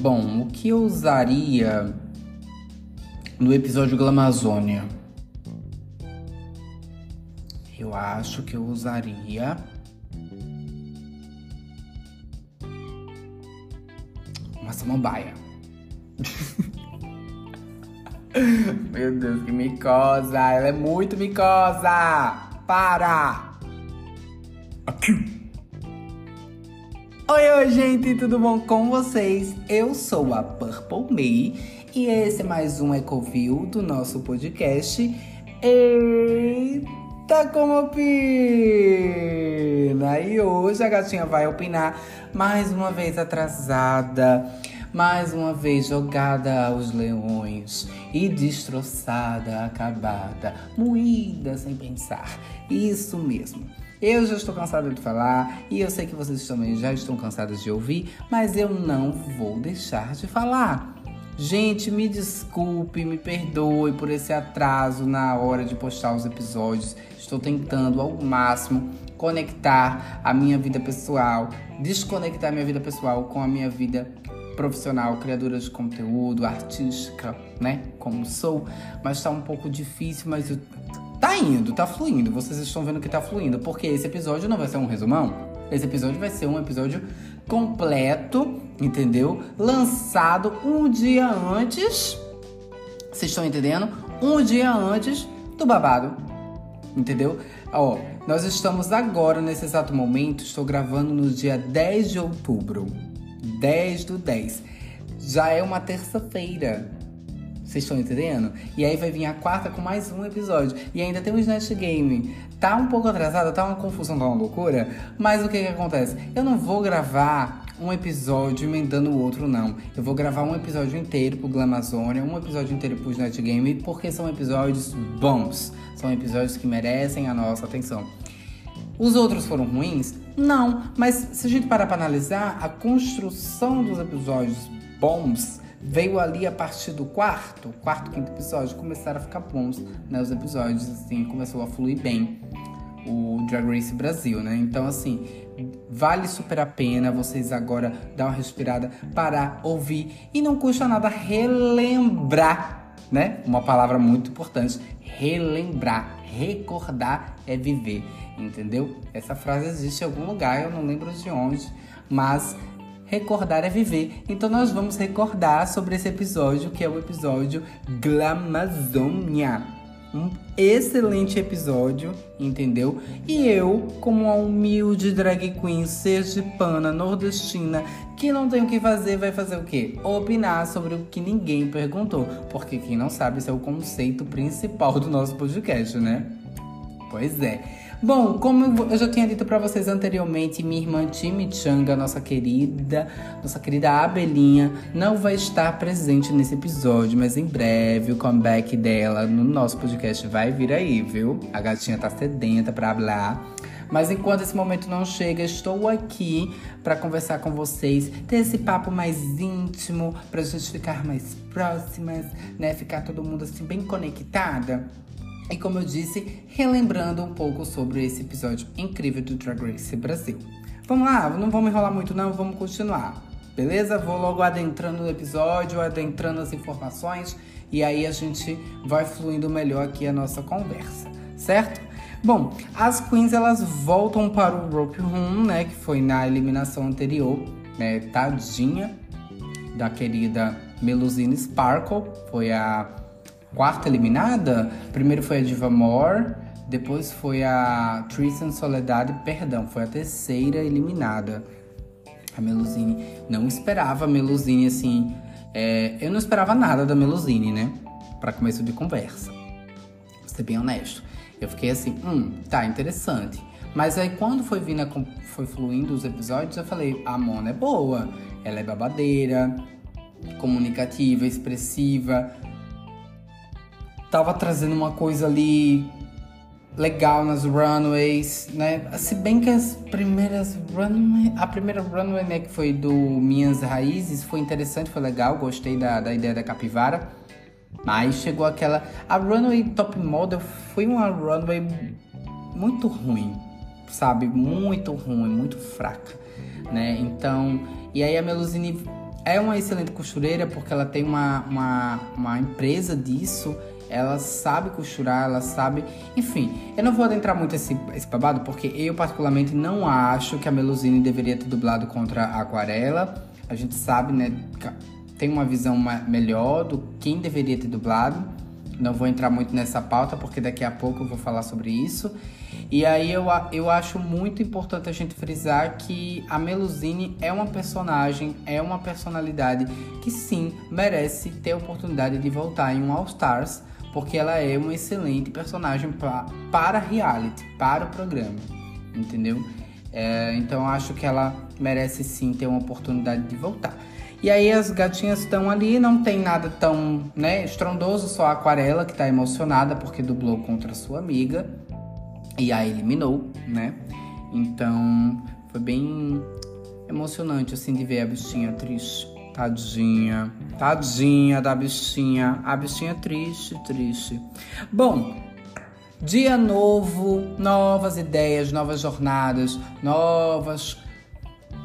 Bom, o que eu usaria no episódio Glamazônia? Eu acho que eu usaria. Uma samambaia. Meu Deus, que micosa! Ela é muito micosa! Para! Aqui! Oi, oi, gente, tudo bom com vocês? Eu sou a Purple May e esse é mais um Ecoview do nosso podcast. Eita, como opina! E hoje a gatinha vai opinar mais uma vez atrasada mais uma vez jogada aos leões e destroçada, acabada, moída sem pensar. Isso mesmo. Eu já estou cansada de falar e eu sei que vocês também já estão cansados de ouvir, mas eu não vou deixar de falar. Gente, me desculpe, me perdoe por esse atraso na hora de postar os episódios. Estou tentando ao máximo conectar a minha vida pessoal, desconectar minha vida pessoal com a minha vida profissional, criadora de conteúdo, artística, né? Como sou, mas tá um pouco difícil, mas tá indo, tá fluindo. Vocês estão vendo que tá fluindo, porque esse episódio não vai ser um resumão. Esse episódio vai ser um episódio completo, entendeu? Lançado um dia antes. Vocês estão entendendo? Um dia antes do babado. Entendeu? Ó, nós estamos agora, nesse exato momento, estou gravando no dia 10 de outubro. 10 do 10. Já é uma terça-feira. Vocês estão entendendo? E aí vai vir a quarta com mais um episódio. E ainda tem o Snatch Game. Tá um pouco atrasado, tá uma confusão, tá uma loucura. Mas o que que acontece? Eu não vou gravar um episódio emendando o outro, não. Eu vou gravar um episódio inteiro pro Glamazônia, um episódio inteiro pro Snatch Game, porque são episódios bons. São episódios que merecem a nossa atenção. Os outros foram ruins? Não, mas se a gente parar para analisar, a construção dos episódios bons veio ali a partir do quarto, quarto, quinto episódio, começaram a ficar bons, né? Os episódios, assim, começou a fluir bem o Drag Race Brasil, né? Então, assim, vale super a pena vocês agora dar uma respirada, parar, ouvir e não custa nada relembrar, né? Uma palavra muito importante, relembrar, recordar é viver entendeu? Essa frase existe em algum lugar, eu não lembro de onde, mas recordar é viver. Então nós vamos recordar sobre esse episódio, que é o episódio Glamazônia. Um excelente episódio, entendeu? E eu, como uma humilde drag queen sergipana, nordestina, que não tem o que fazer, vai fazer o quê? Opinar sobre o que ninguém perguntou. Porque quem não sabe, esse é o conceito principal do nosso podcast, né? Pois é. Bom, como eu já tinha dito para vocês anteriormente, minha irmã Chimichanga, nossa querida, nossa querida Abelinha, não vai estar presente nesse episódio, mas em breve o comeback dela no nosso podcast vai vir aí, viu? A gatinha tá sedenta pra hablar. Mas enquanto esse momento não chega, estou aqui para conversar com vocês, ter esse papo mais íntimo, pra gente ficar mais próximas, né? Ficar todo mundo assim bem conectada. E como eu disse, relembrando um pouco sobre esse episódio incrível do Drag Race Brasil. Vamos lá, não vamos enrolar muito não, vamos continuar. Beleza? Vou logo adentrando no episódio, adentrando as informações e aí a gente vai fluindo melhor aqui a nossa conversa, certo? Bom, as queens elas voltam para o Rope Room, né, que foi na eliminação anterior, né, tadinha da querida Melusine Sparkle, foi a quarta eliminada. Primeiro foi a Diva Moore, depois foi a Tristan Soledade, perdão, foi a terceira eliminada. A Melusine não esperava a Melusine assim. É, eu não esperava nada da Melusine, né? Para começo de conversa. Vou ser bem honesto. Eu fiquei assim, hum, tá interessante. Mas aí quando foi vindo, foi fluindo os episódios, eu falei, a Mona é boa, ela é babadeira, comunicativa, expressiva, tava trazendo uma coisa ali legal nas runways, né? Se bem que as primeiras runway, a primeira runway né, que foi do Minhas Raízes foi interessante, foi legal, gostei da, da ideia da capivara. Mas chegou aquela. A runway top model foi uma runway muito ruim, sabe? Muito ruim, muito fraca, né? Então. E aí a Melusine é uma excelente costureira porque ela tem uma, uma, uma empresa disso ela sabe costurar, ela sabe. Enfim, eu não vou adentrar muito esse, esse babado, porque eu, particularmente, não acho que a Melusine deveria ter dublado contra a Aquarela. A gente sabe, né? Tem uma visão melhor do quem deveria ter dublado. Não vou entrar muito nessa pauta, porque daqui a pouco eu vou falar sobre isso. E aí eu, eu acho muito importante a gente frisar que a Melusine é uma personagem, é uma personalidade que sim merece ter a oportunidade de voltar em um All Stars porque ela é uma excelente personagem pra, para reality, para o programa, entendeu? É, então acho que ela merece sim ter uma oportunidade de voltar. E aí as gatinhas estão ali, não tem nada tão né, estrondoso, só a Aquarela que tá emocionada porque dublou contra sua amiga e a eliminou, né? Então foi bem emocionante assim de ver a bichinha triste. Tadinha, tadinha da bichinha. A bichinha triste, triste. Bom, dia novo, novas ideias, novas jornadas, novas,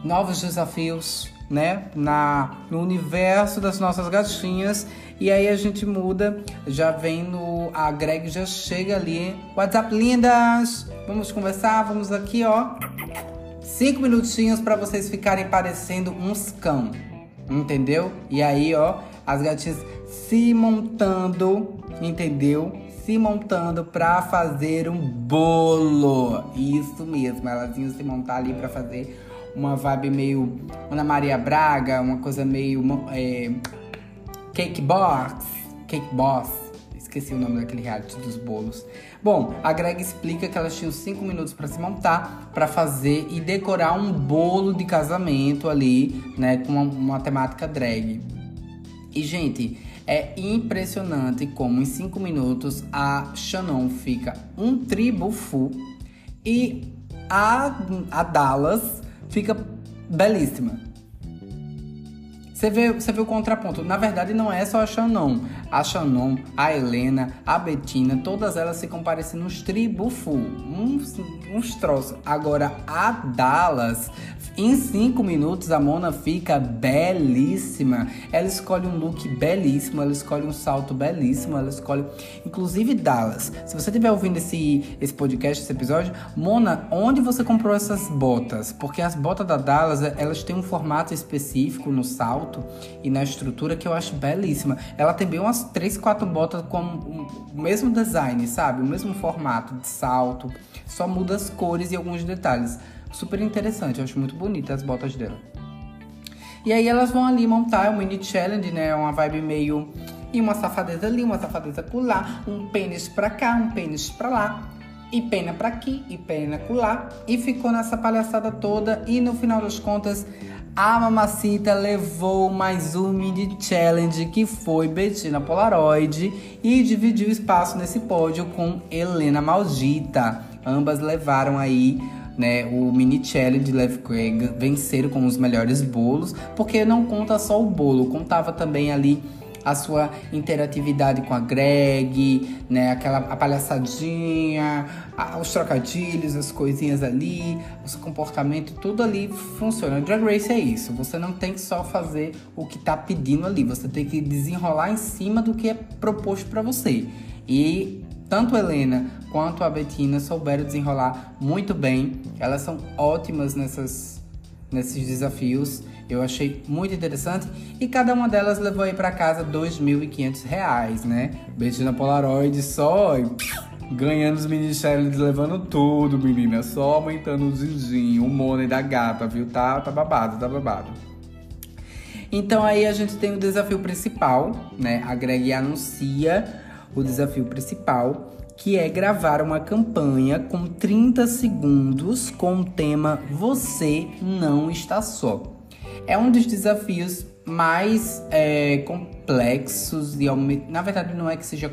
novos desafios, né? Na, no universo das nossas gatinhas. E aí a gente muda, já vem no. A Greg já chega ali. WhatsApp lindas! Vamos conversar, vamos aqui, ó. Cinco minutinhos para vocês ficarem parecendo uns cão entendeu? E aí, ó, as gatinhas se montando, entendeu? Se montando pra fazer um bolo. Isso mesmo, elas iam se montar ali pra fazer uma vibe meio Ana Maria Braga, uma coisa meio é, Cake Box, Cake Boss esqueci o nome daquele reality dos bolos. Bom, a Greg explica que elas tinham cinco minutos para se montar, para fazer e decorar um bolo de casamento ali, né, com uma, uma temática drag. E gente, é impressionante como em cinco minutos a Shannon fica um tribo full e a, a Dallas fica belíssima. Você vê, você vê o contraponto. Na verdade, não é só a Shannon. A Shannon, a Helena, a Bettina, todas elas ficam parecendo uns tribufu, uns, uns troços. Agora, a Dallas, em cinco minutos, a Mona fica belíssima. Ela escolhe um look belíssimo, ela escolhe um salto belíssimo, ela escolhe. Inclusive, Dallas, se você estiver ouvindo esse, esse podcast, esse episódio, Mona, onde você comprou essas botas? Porque as botas da Dallas, elas têm um formato específico no salto alto e na estrutura que eu acho belíssima. Ela tem bem umas 3, 4 botas com o mesmo design, sabe? O mesmo formato de salto, só muda as cores e alguns detalhes. Super interessante, eu acho muito bonita as botas dela. E aí elas vão ali montar um mini challenge, né? Uma vibe meio e uma safadeza ali, uma safadeza lá, um pênis pra cá, um pênis pra lá, e pena pra aqui, e pena lá. E ficou nessa palhaçada toda. E no final das contas, a Mamacita levou mais um mini challenge que foi Bettina Polaroid e dividiu espaço nesse pódio com Helena Maldita. Ambas levaram aí né, o mini challenge venceram com os melhores bolos, porque não conta só o bolo, contava também ali a sua interatividade com a Greg, né? Aquela a palhaçadinha, a, os trocadilhos, as coisinhas ali, o seu comportamento, tudo ali funciona. Drag Race é isso. Você não tem que só fazer o que tá pedindo ali, você tem que desenrolar em cima do que é proposto para você. E tanto Helena quanto a Bettina souberam desenrolar muito bem. Elas são ótimas nessas, nesses desafios. Eu achei muito interessante e cada uma delas levou aí para casa R$ 2.500, né? Betina Polaroid só ganhando os mini challenges, levando tudo, menina. Só aumentando o zinzinho, o money da gata, viu? Tá, tá babado, tá babado. Então aí a gente tem o desafio principal, né? A Greg anuncia o desafio principal, que é gravar uma campanha com 30 segundos com o tema Você Não Está Só. É um dos desafios mais é, complexos e na verdade não é que seja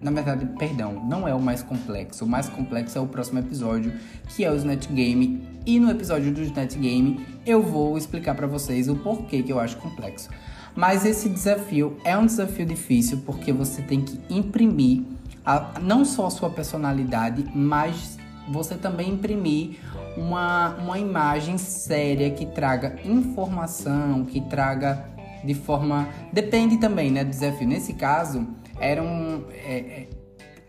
na verdade perdão não é o mais complexo. O mais complexo é o próximo episódio que é o Snatch Game. E no episódio do Snatch Game eu vou explicar para vocês o porquê que eu acho complexo. Mas esse desafio é um desafio difícil porque você tem que imprimir a, não só a sua personalidade mas você também imprimir uma, uma imagem séria que traga informação, que traga de forma. Depende também, né, do desafio. Nesse caso, era um. É, é,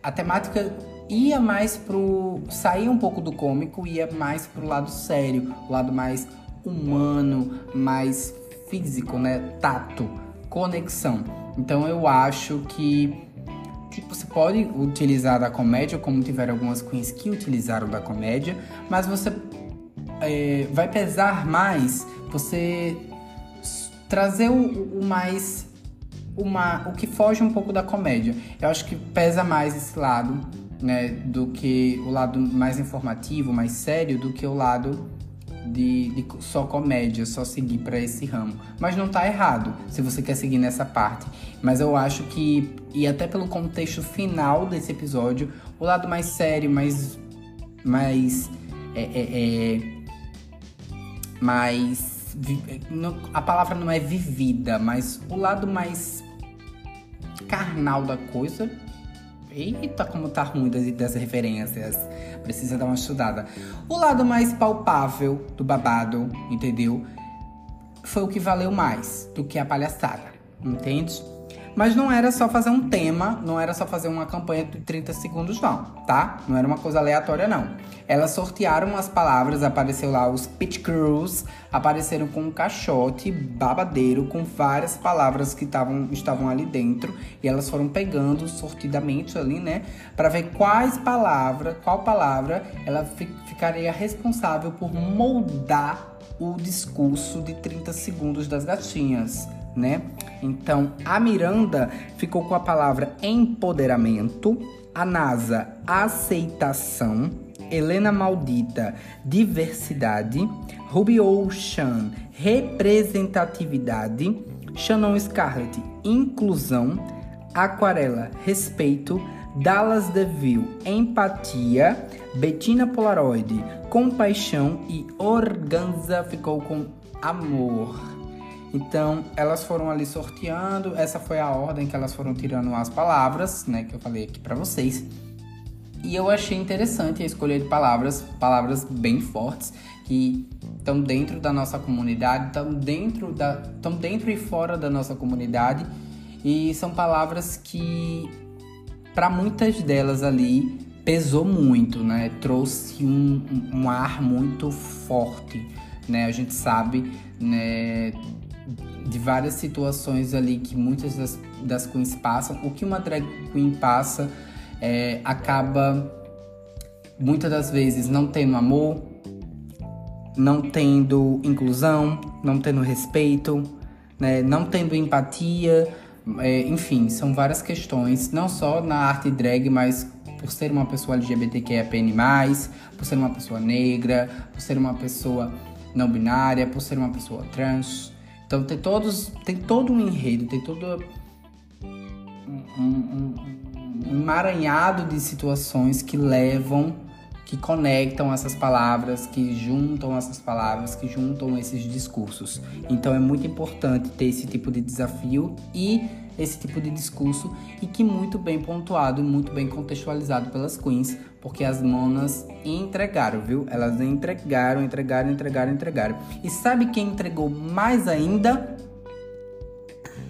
a temática ia mais pro. saía um pouco do cômico, ia mais pro lado sério, o lado mais humano, mais físico, né? Tato, conexão. Então eu acho que você pode utilizar da comédia, como tiveram algumas queens que utilizaram da comédia, mas você é, vai pesar mais você trazer o, o mais uma, o que foge um pouco da comédia. Eu acho que pesa mais esse lado, né, do que o lado mais informativo, mais sério, do que o lado de, de só comédia, só seguir para esse ramo. Mas não tá errado se você quer seguir nessa parte. Mas eu acho que, e até pelo contexto final desse episódio, o lado mais sério, mais. mais. É, é, é mais. A palavra não é vivida, mas o lado mais carnal da coisa Eita, como tá ruim das referências. Precisa dar uma estudada. O lado mais palpável do babado, entendeu? Foi o que valeu mais do que a palhaçada, entende? Mas não era só fazer um tema, não era só fazer uma campanha de 30 segundos, não, tá? Não era uma coisa aleatória, não. Elas sortearam as palavras, apareceu lá os Pit Crews, apareceram com um caixote babadeiro com várias palavras que tavam, estavam ali dentro e elas foram pegando sortidamente ali, né, para ver quais palavras, qual palavra ela fi, ficaria responsável por moldar o discurso de 30 segundos das gatinhas né? Então, a Miranda ficou com a palavra empoderamento, a NASA, aceitação, Helena Maldita, diversidade, Ruby Ocean, representatividade, Shannon Scarlett, inclusão, Aquarela, respeito, Dallas DeVille, empatia, Bettina Polaroid, compaixão e Organza ficou com amor. Então, elas foram ali sorteando, essa foi a ordem que elas foram tirando as palavras, né, que eu falei aqui para vocês. E eu achei interessante a escolha de palavras, palavras bem fortes, que estão dentro da nossa comunidade, estão dentro, da, estão dentro e fora da nossa comunidade. E são palavras que, para muitas delas ali, pesou muito, né? Trouxe um, um ar muito forte, né? A gente sabe, né? De várias situações ali que muitas das, das queens passam. O que uma drag queen passa é, acaba muitas das vezes não tendo amor, não tendo inclusão, não tendo respeito, né, não tendo empatia, é, enfim, são várias questões, não só na arte drag, mas por ser uma pessoa LGBTQIAPN+, por ser uma pessoa negra, por ser uma pessoa não binária, por ser uma pessoa trans, então tem todos, tem todo um enredo, tem todo um, um, um emaranhado de situações que levam, que conectam essas palavras, que juntam essas palavras, que juntam esses discursos. Então é muito importante ter esse tipo de desafio e esse tipo de discurso e que muito bem pontuado e muito bem contextualizado pelas queens, porque as monas entregaram, viu? Elas entregaram, entregaram, entregaram, entregaram. E sabe quem entregou mais ainda?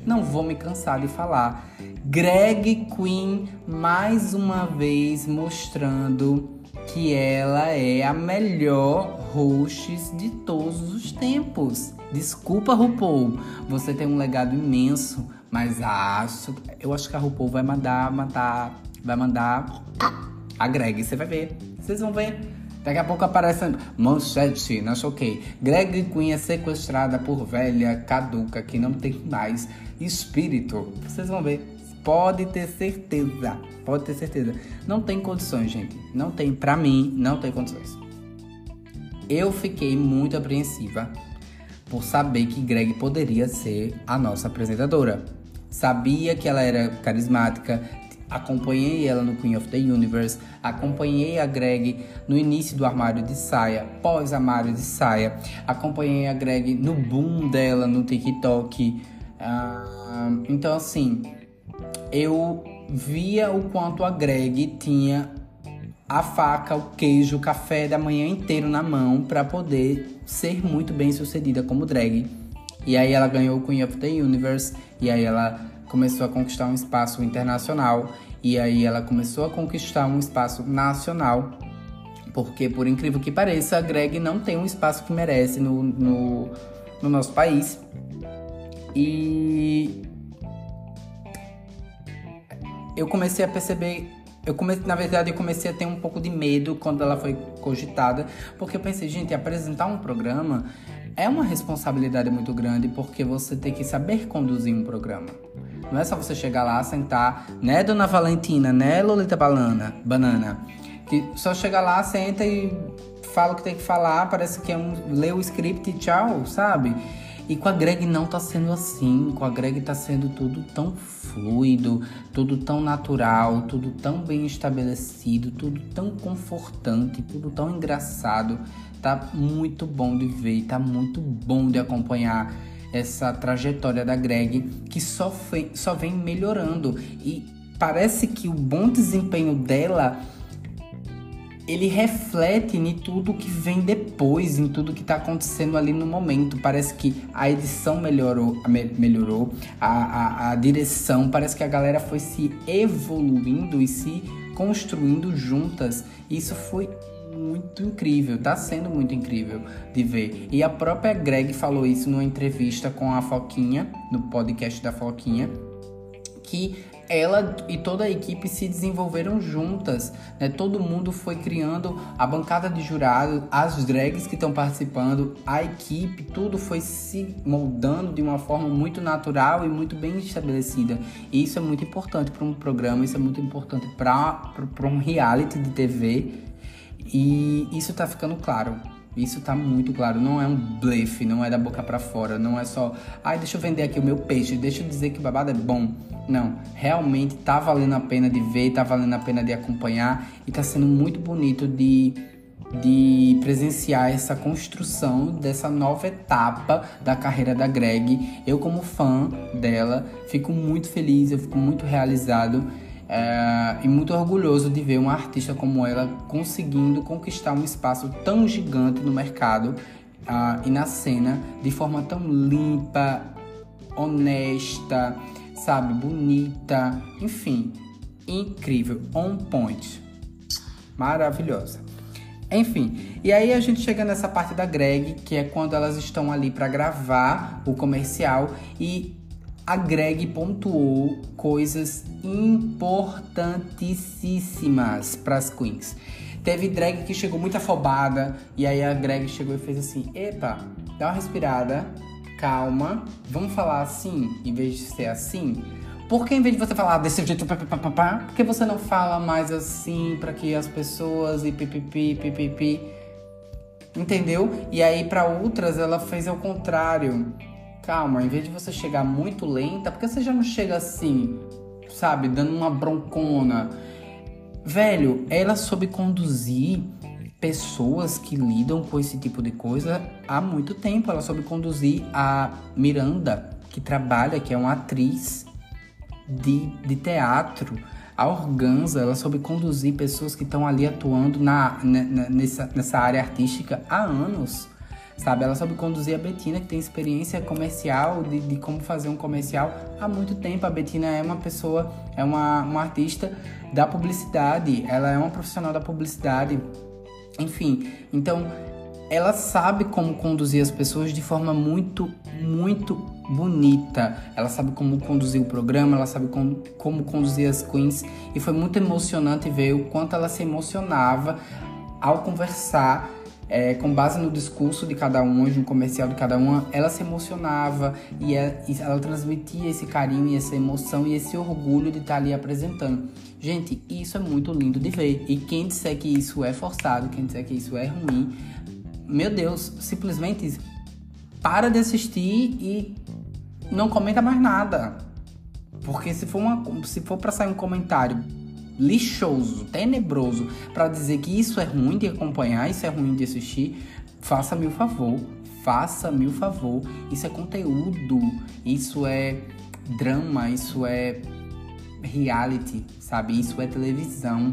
Não vou me cansar de falar. Greg Queen mais uma vez mostrando que ela é a melhor host de todos os tempos. Desculpa, RuPaul, você tem um legado imenso, mas acho, eu acho que a RuPaul vai mandar matar, vai mandar a Greg, você vai ver. Vocês vão ver. Daqui a pouco aparece manchete na Choquei. Greg Queen é sequestrada por velha caduca que não tem mais espírito. Vocês vão ver. Pode ter certeza. Pode ter certeza. Não tem condições, gente. Não tem, pra mim, não tem condições. Eu fiquei muito apreensiva por saber que Greg poderia ser a nossa apresentadora. Sabia que ela era carismática, acompanhei ela no Queen of the Universe, acompanhei a Greg no início do armário de saia, pós armário de saia, acompanhei a Greg no boom dela no TikTok. Uh, então, assim, eu via o quanto a Greg tinha a faca, o queijo, o café da manhã inteiro na mão para poder ser muito bem sucedida como drag. E aí ela ganhou o Queen of the Universe. E aí ela começou a conquistar um espaço internacional. E aí ela começou a conquistar um espaço nacional. Porque, por incrível que pareça, a Greg não tem um espaço que merece no, no, no nosso país. E eu comecei a perceber eu comecei, na verdade, eu comecei a ter um pouco de medo quando ela foi cogitada, porque eu pensei, gente, apresentar um programa é uma responsabilidade muito grande, porque você tem que saber conduzir um programa. Não é só você chegar lá, sentar, né, Dona Valentina, né, Lolita Banana, Banana, que só chega lá, senta e fala o que tem que falar, parece que é um lê o script e tchau, sabe? E com a Greg não tá sendo assim, com a Greg tá sendo tudo tão fluido, tudo tão natural, tudo tão bem estabelecido, tudo tão confortante, tudo tão engraçado. Tá muito bom de ver, tá muito bom de acompanhar essa trajetória da Greg que só, foi, só vem melhorando e parece que o bom desempenho dela ele reflete em tudo que vem depois, em tudo que está acontecendo ali no momento. Parece que a edição melhorou, melhorou a, a, a direção, parece que a galera foi se evoluindo e se construindo juntas. Isso foi muito incrível, tá sendo muito incrível de ver. E a própria Greg falou isso numa entrevista com a Foquinha, no podcast da Foquinha, que ela e toda a equipe se desenvolveram juntas, né? Todo mundo foi criando a bancada de jurado, as drags que estão participando, a equipe, tudo foi se moldando de uma forma muito natural e muito bem estabelecida. E isso é muito importante para um programa, isso é muito importante para um reality de TV. E isso está ficando claro. Isso tá muito claro, não é um blefe, não é da boca para fora, não é só, ai, deixa eu vender aqui o meu peixe, deixa eu dizer que babado é bom. Não, realmente tá valendo a pena de ver, tá valendo a pena de acompanhar e tá sendo muito bonito de de presenciar essa construção dessa nova etapa da carreira da Greg. Eu como fã dela, fico muito feliz, eu fico muito realizado é, e muito orgulhoso de ver uma artista como ela conseguindo conquistar um espaço tão gigante no mercado uh, e na cena de forma tão limpa, honesta, sabe, bonita, enfim, incrível, on point, maravilhosa. Enfim, e aí a gente chega nessa parte da Greg, que é quando elas estão ali para gravar o comercial e a Greg pontuou coisas importantíssimas para as queens. Teve drag que chegou muito afobada e aí a Greg chegou e fez assim: "Epa, dá uma respirada, calma, vamos falar assim em vez de ser assim". Por que em vez de você falar desse jeito, pá, pá, pá, pá, você não fala mais assim para que as pessoas e pipipi, pipipi, entendeu? E aí para outras ela fez ao contrário calma, em vez de você chegar muito lenta, porque você já não chega assim, sabe, dando uma broncona. Velho, ela soube conduzir pessoas que lidam com esse tipo de coisa há muito tempo. Ela soube conduzir a Miranda, que trabalha, que é uma atriz de, de teatro. A Organza, ela soube conduzir pessoas que estão ali atuando na, nessa, nessa área artística há anos sabe? Ela sabe conduzir a Betina, que tem experiência comercial, de, de como fazer um comercial há muito tempo. A Betina é uma pessoa, é uma, uma artista da publicidade, ela é uma profissional da publicidade, enfim. Então, ela sabe como conduzir as pessoas de forma muito, muito bonita. Ela sabe como conduzir o programa, ela sabe como, como conduzir as queens. E foi muito emocionante ver o quanto ela se emocionava ao conversar é, com base no discurso de cada uma, no comercial de cada uma, ela se emocionava e ela, é, ela, transmitia esse carinho e essa emoção e esse orgulho de estar ali apresentando. Gente, isso é muito lindo de ver. E quem disser que isso é forçado, quem disser que isso é ruim, meu Deus, simplesmente para de assistir e não comenta mais nada. Porque se for, uma, se for para sair um comentário lixoso, tenebroso, para dizer que isso é ruim de acompanhar, isso é ruim de assistir, faça-me o favor, faça-me o favor. Isso é conteúdo, isso é drama, isso é reality, sabe? Isso é televisão.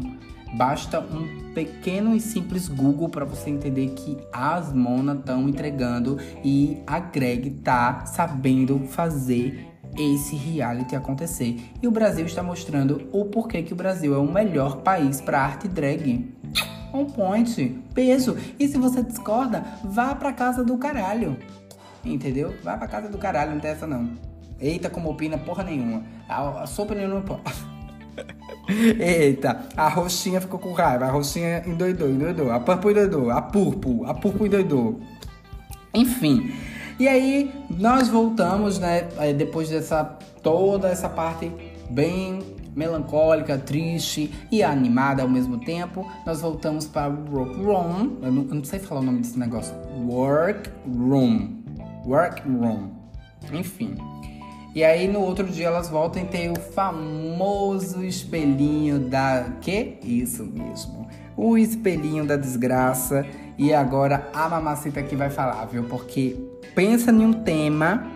Basta um pequeno e simples Google para você entender que as Mona estão entregando e a Greg tá sabendo fazer esse reality acontecer. E o Brasil está mostrando o porquê que o Brasil é o melhor país para arte drag. On point, peso. E se você discorda, vá pra casa do caralho. Entendeu? Vá pra casa do caralho, não tem essa não. Eita, como opina porra nenhuma. A, a sua opinião não importa. Eita, a roxinha ficou com raiva, a roxinha endoidou, endoidou, a purple endoidou, a purple, a purple endoidou. Enfim, e aí nós voltamos, né, depois dessa toda essa parte bem melancólica, triste e animada ao mesmo tempo, nós voltamos para Workroom. Eu não, eu não sei falar o nome desse negócio. Workroom. Workroom. Enfim. E aí no outro dia elas voltam e tem o famoso espelhinho da. Que? Isso mesmo. O espelhinho da desgraça. E agora a mamacita aqui vai falar, viu? Porque pensa em um tema.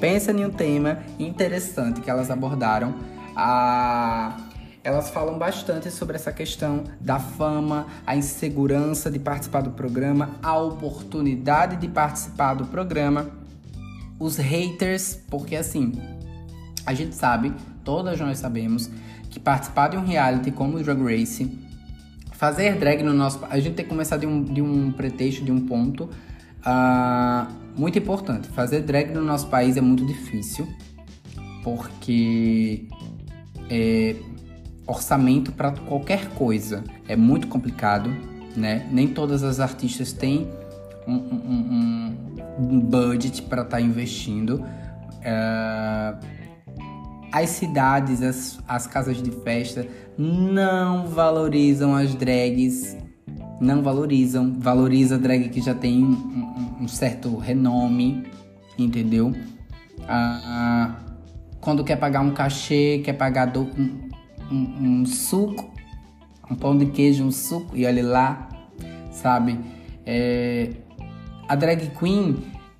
Pensa em um tema interessante que elas abordaram. Elas falam bastante sobre essa questão da fama, a insegurança de participar do programa, a oportunidade de participar do programa os haters, porque assim, a gente sabe, todas nós sabemos, que participar de um reality como o Drag Race, fazer drag no nosso. A gente tem que começar de um, de um pretexto, de um ponto uh, muito importante. Fazer drag no nosso país é muito difícil, porque é, orçamento para qualquer coisa é muito complicado, né? Nem todas as artistas têm um, um, um budget para estar tá investindo. Uh, as cidades, as, as casas de festa não valorizam as drags, não valorizam. Valoriza a drag que já tem um, um certo renome, entendeu? Uh, quando quer pagar um cachê, quer pagar do, um, um, um suco, um pão de queijo, um suco, e olha lá, sabe? É, a drag queen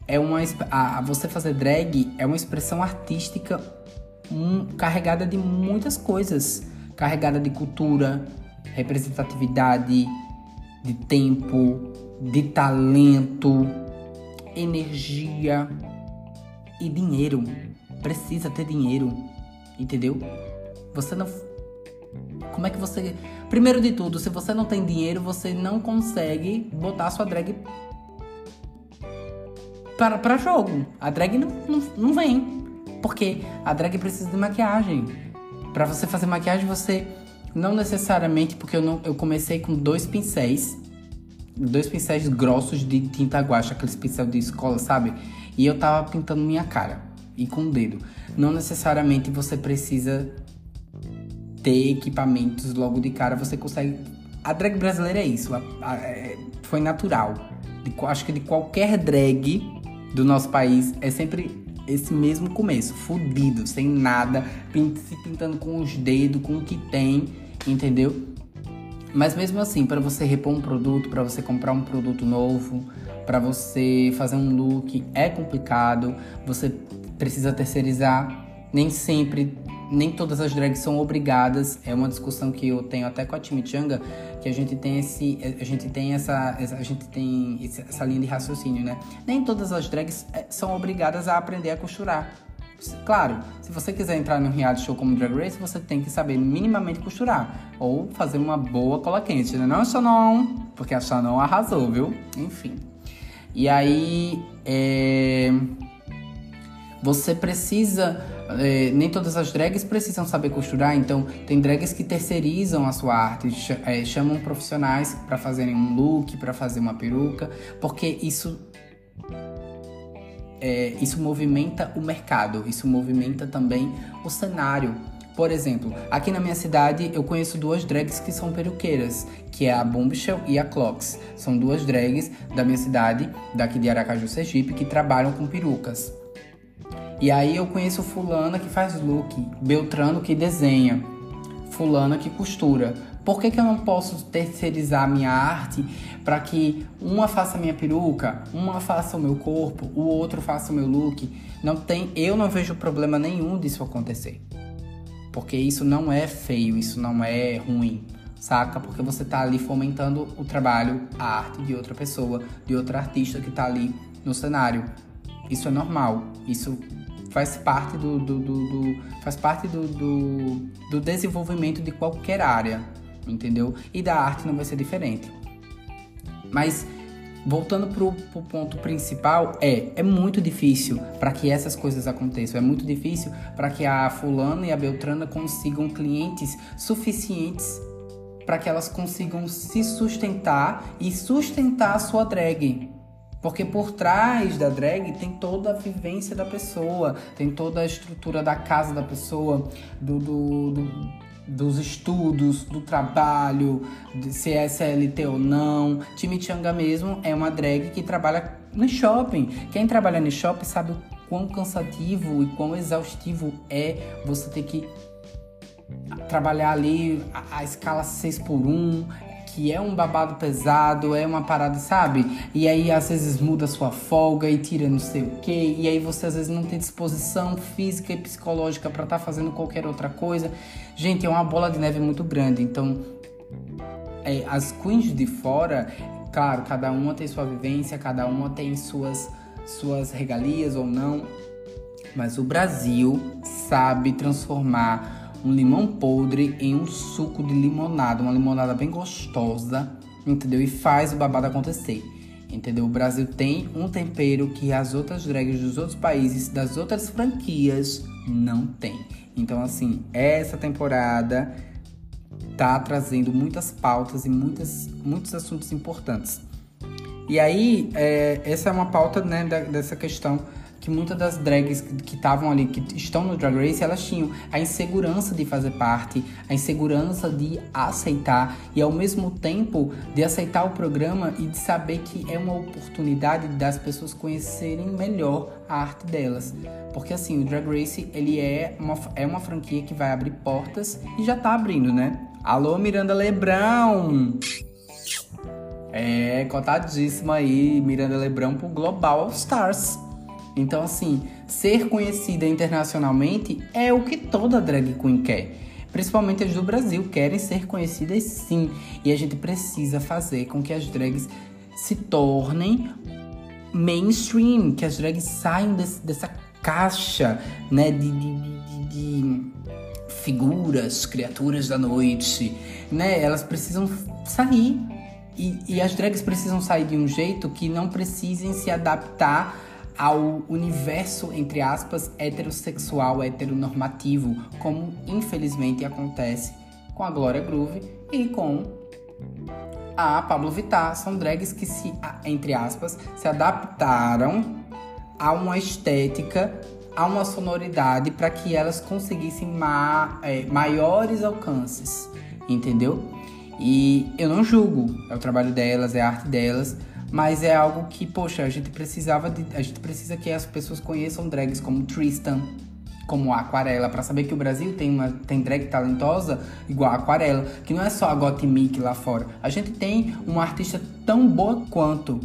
é uma a, você fazer drag é uma expressão artística carregada de muitas coisas, carregada de cultura, representatividade, de tempo, de talento, energia e dinheiro. Precisa ter dinheiro, entendeu? Você não como é que você. Primeiro de tudo, se você não tem dinheiro, você não consegue botar sua drag para, para jogo. A drag não, não, não vem. Porque a drag precisa de maquiagem. Para você fazer maquiagem, você não necessariamente, porque eu, não, eu comecei com dois pincéis, dois pincéis grossos de tinta guache, aqueles pincel de escola, sabe? E eu tava pintando minha cara e com o dedo. Não necessariamente você precisa ter equipamentos logo de cara, você consegue. A drag brasileira é isso, a, a, é, foi natural. De, acho que de qualquer drag do nosso país é sempre esse mesmo começo, fudido, sem nada, se pintando com os dedos, com o que tem, entendeu? Mas mesmo assim, para você repor um produto, para você comprar um produto novo, para você fazer um look é complicado, você precisa terceirizar. Nem sempre nem todas as drags são obrigadas. É uma discussão que eu tenho até com a Chimichanga, que a gente tem esse, a gente tem essa, a gente tem essa linha de raciocínio, né? Nem todas as drags é, são obrigadas a aprender a costurar. Claro, se você quiser entrar num reality show como Drag Race, você tem que saber minimamente costurar ou fazer uma boa cola quente, né? Não, Shannon, porque a Shannon arrasou, viu? Enfim. E aí, é... você precisa é, nem todas as drags precisam saber costurar, então tem drags que terceirizam a sua arte, é, chamam profissionais para fazerem um look, para fazer uma peruca, porque isso é, isso movimenta o mercado, isso movimenta também o cenário. Por exemplo, aqui na minha cidade eu conheço duas drags que são peruqueiras, que é a Bombshell e a Clocks. São duas drags da minha cidade, daqui de Aracaju, Sergipe, que trabalham com perucas. E aí eu conheço fulana que faz look, Beltrano que desenha, fulana que costura. Por que, que eu não posso terceirizar minha arte para que uma faça minha peruca, uma faça o meu corpo, o outro faça o meu look? Não tem, eu não vejo problema nenhum disso acontecer. Porque isso não é feio, isso não é ruim. saca? Porque você tá ali fomentando o trabalho, a arte de outra pessoa, de outra artista que tá ali no cenário. Isso é normal. Isso faz parte do, do, do, do faz parte do, do, desenvolvimento de qualquer área, entendeu? E da arte não vai ser diferente. Mas voltando pro, pro ponto principal, é é muito difícil para que essas coisas aconteçam. É muito difícil para que a fulana e a beltrana consigam clientes suficientes para que elas consigam se sustentar e sustentar a sua drag. Porque por trás da drag tem toda a vivência da pessoa, tem toda a estrutura da casa da pessoa, do, do, do dos estudos, do trabalho, se é SLT ou não. Chimichanga mesmo é uma drag que trabalha no shopping. Quem trabalha no shopping sabe o quão cansativo e quão exaustivo é você ter que trabalhar ali a, a escala 6 por 1 que é um babado pesado, é uma parada, sabe? E aí às vezes muda sua folga e tira não sei o que, e aí você às vezes não tem disposição física e psicológica para estar tá fazendo qualquer outra coisa. Gente, é uma bola de neve muito grande, então é, as queens de fora, claro, cada uma tem sua vivência, cada uma tem suas suas regalias ou não, mas o Brasil sabe transformar um limão podre em um suco de limonada, uma limonada bem gostosa, entendeu? E faz o babado acontecer. Entendeu? O Brasil tem um tempero que as outras drags dos outros países, das outras franquias, não tem. Então, assim, essa temporada tá trazendo muitas pautas e muitas, muitos assuntos importantes. E aí, é, essa é uma pauta né, da, dessa questão que muitas das drags que estavam ali, que estão no Drag Race, elas tinham a insegurança de fazer parte, a insegurança de aceitar e ao mesmo tempo de aceitar o programa e de saber que é uma oportunidade das pessoas conhecerem melhor a arte delas. Porque assim, o Drag Race, ele é uma, é uma franquia que vai abrir portas e já tá abrindo, né? Alô, Miranda Lebrão! É, cotadíssima aí, Miranda Lebrão pro Global All Stars. Então, assim, ser conhecida internacionalmente é o que toda drag queen quer. Principalmente as do Brasil querem ser conhecidas sim. E a gente precisa fazer com que as drags se tornem mainstream, que as drags saiam desse, dessa caixa né, de, de, de, de figuras, criaturas da noite. Né? Elas precisam sair. E, e as drags precisam sair de um jeito que não precisem se adaptar ao universo, entre aspas, heterossexual, heteronormativo, como infelizmente acontece com a Glória Groove e com a Pablo Vittar. São drags que se, entre aspas, se adaptaram a uma estética, a uma sonoridade para que elas conseguissem ma é, maiores alcances, entendeu? E eu não julgo, é o trabalho delas, é a arte delas, mas é algo que, poxa, a gente precisava de, a gente precisa que as pessoas conheçam drags como Tristan, como Aquarela, para saber que o Brasil tem uma tem drag talentosa igual a Aquarela, que não é só a Gottmik lá fora. A gente tem uma artista tão boa quanto,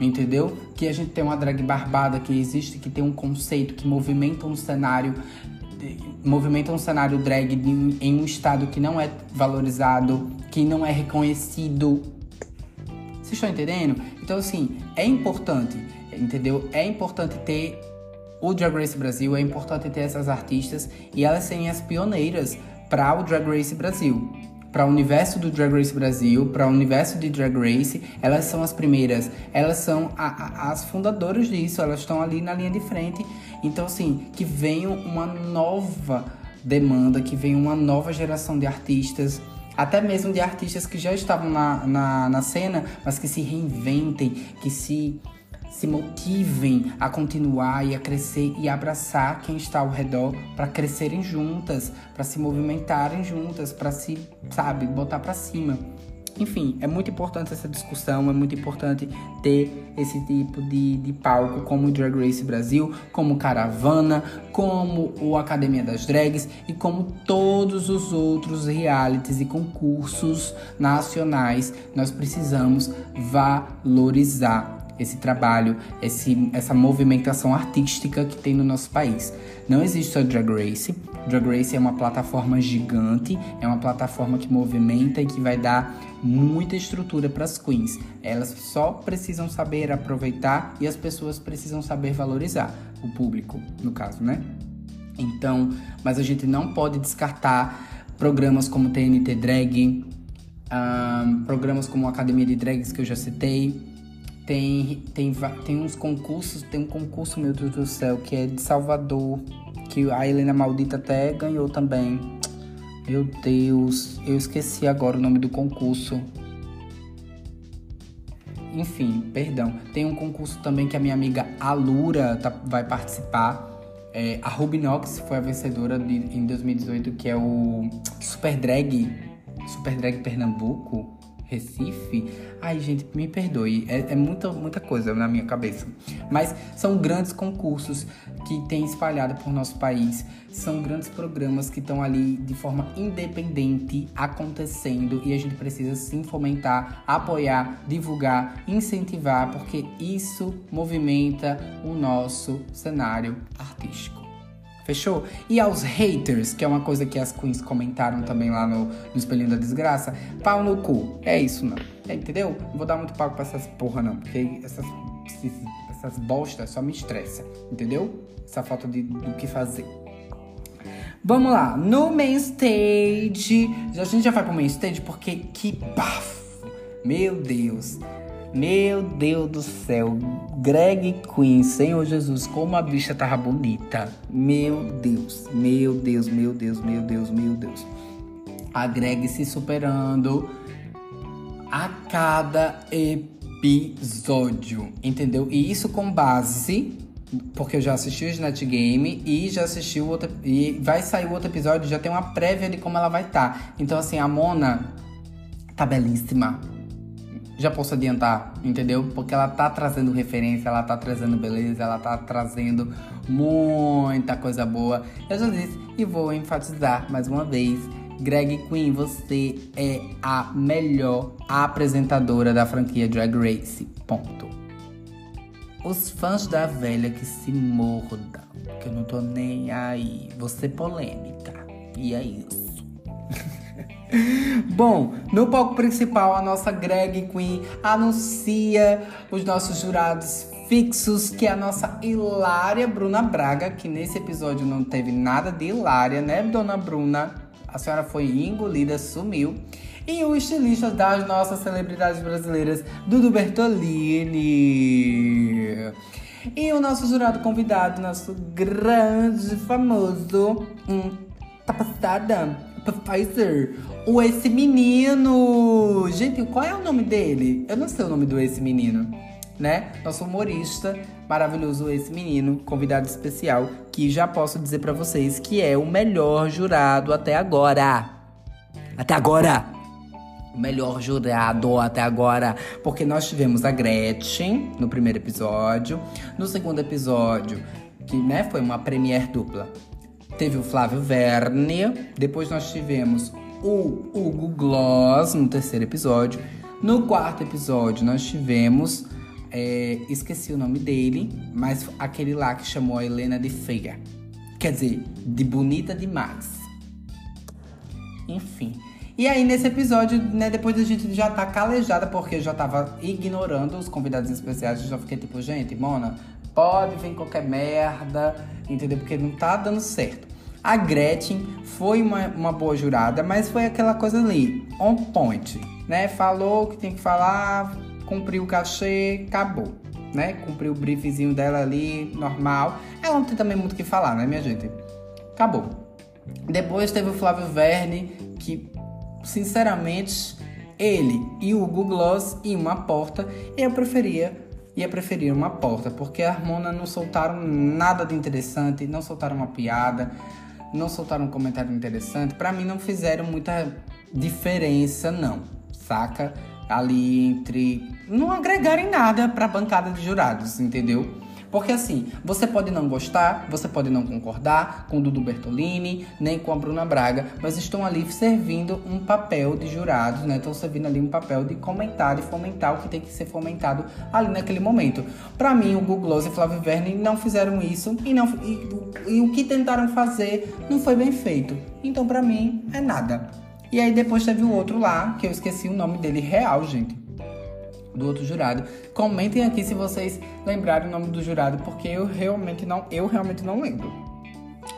entendeu? Que a gente tem uma drag barbada que existe, que tem um conceito, que movimenta um cenário movimenta um cenário drag em um estado que não é valorizado, que não é reconhecido vocês estão entendendo? Então, assim, é importante, entendeu? É importante ter o Drag Race Brasil, é importante ter essas artistas e elas serem as pioneiras para o Drag Race Brasil. Para o universo do Drag Race Brasil, para o universo de Drag Race, elas são as primeiras, elas são a, a, as fundadoras disso, elas estão ali na linha de frente. Então, assim, que venha uma nova demanda, que venha uma nova geração de artistas até mesmo de artistas que já estavam na, na, na cena, mas que se reinventem, que se, se motivem a continuar e a crescer e abraçar quem está ao redor para crescerem juntas, para se movimentarem juntas, para se, sabe, botar para cima. Enfim, é muito importante essa discussão, é muito importante ter esse tipo de, de palco como o Drag Race Brasil, como Caravana, como o Academia das Drags e como todos os outros realities e concursos nacionais. Nós precisamos valorizar esse trabalho, esse, essa movimentação artística que tem no nosso país. Não existe só Drag Race, Drag Race é uma plataforma gigante, é uma plataforma que movimenta e que vai dar muita estrutura para as queens. Elas só precisam saber aproveitar e as pessoas precisam saber valorizar o público, no caso, né? Então, mas a gente não pode descartar programas como TNT Drag, um, programas como Academia de Drags que eu já citei, tem, tem, tem uns concursos, tem um concurso, meu Deus do céu, que é de Salvador, que a Helena Maldita até ganhou também. Meu Deus, eu esqueci agora o nome do concurso. Enfim, perdão. Tem um concurso também que a minha amiga Alura tá, vai participar. É, a Rubinox foi a vencedora de, em 2018, que é o Super Drag, Super Drag Pernambuco. Recife. Ai, gente, me perdoe. É, é, muita, muita coisa na minha cabeça. Mas são grandes concursos que tem espalhado por nosso país. São grandes programas que estão ali de forma independente acontecendo e a gente precisa sim fomentar, apoiar, divulgar, incentivar, porque isso movimenta o nosso cenário artístico. Fechou? E aos haters, que é uma coisa que as queens comentaram também lá no, no Espelhinho da Desgraça, pau no cu. É isso, não. É, entendeu? Não vou dar muito pau pra essas porra, não. Porque essas, essas bostas só me estressam. Entendeu? Essa falta de, do que fazer. Vamos lá. No main stage. A gente já vai pro main stage porque que bafo. Meu Deus. Meu Deus do céu, Greg Queen, Senhor Jesus, como a bicha tava bonita. Meu Deus, meu Deus, meu Deus, meu Deus, meu Deus. A Greg se superando a cada episódio, entendeu? E isso com base porque eu já assisti o Snatch Game e já assisti o outro e vai sair o outro episódio, já tem uma prévia de como ela vai estar. Tá. Então assim, a Mona tá belíssima já posso adiantar, entendeu? Porque ela tá trazendo referência, ela tá trazendo beleza, ela tá trazendo muita coisa boa. Eu já disse e vou enfatizar mais uma vez. Greg Queen, você é a melhor apresentadora da franquia Drag Race. Ponto. Os fãs da velha que se mordam, que eu não tô nem aí. Você polêmica. E é isso. Bom, no palco principal, a nossa Greg Queen anuncia os nossos jurados fixos, que é a nossa Hilária Bruna Braga, que nesse episódio não teve nada de Hilária, né, dona Bruna? A senhora foi engolida, sumiu. E o estilista das nossas celebridades brasileiras, Dudu Bertolini. E o nosso jurado convidado, nosso grande famoso, um, tá passada, Pfizer, o Esse Menino. Gente, qual é o nome dele? Eu não sei o nome do Esse Menino, né? Nosso humorista maravilhoso Esse Menino, convidado especial, que já posso dizer para vocês que é o melhor jurado até agora. Até agora! O melhor jurado até agora. Porque nós tivemos a Gretchen no primeiro episódio. No segundo episódio, que né, foi uma premiere dupla, teve o Flávio Verne. Depois nós tivemos o Hugo Gloss no terceiro episódio. No quarto episódio, nós tivemos. É, esqueci o nome dele, mas aquele lá que chamou a Helena de feia. Quer dizer, de bonita demais. Enfim. E aí, nesse episódio, né, depois a gente já tá calejada, porque eu já tava ignorando os convidados especiais. Eu já fiquei tipo, gente, Mona, pode vir qualquer merda, entendeu? Porque não tá dando certo. A Gretchen foi uma, uma boa jurada, mas foi aquela coisa ali, on point, né? Falou o que tem que falar, cumpriu o cachê, acabou, né? Cumpriu o briefzinho dela ali, normal. Ela não tem também muito o que falar, né, minha gente? Acabou. Depois teve o Flávio Verne, que, sinceramente, ele e o Google Gloss e uma porta, eu preferia ia preferir uma porta, porque a Harmona não soltaram nada de interessante, não soltaram uma piada, não soltaram um comentário interessante, para mim não fizeram muita diferença, não, saca? Ali entre. Não agregarem nada pra bancada de jurados, entendeu? Porque assim, você pode não gostar, você pode não concordar com Dudu Bertolini, nem com a Bruna Braga, mas estão ali servindo um papel de jurados, né? Estão servindo ali um papel de comentar, de fomentar o que tem que ser fomentado ali naquele momento. Para mim, o Google e Flávio Verne não fizeram isso e, não, e, e o que tentaram fazer não foi bem feito. Então, para mim, é nada. E aí depois teve o outro lá, que eu esqueci o nome dele real, gente do outro jurado. Comentem aqui se vocês lembrarem o nome do jurado, porque eu realmente não, eu realmente não lembro.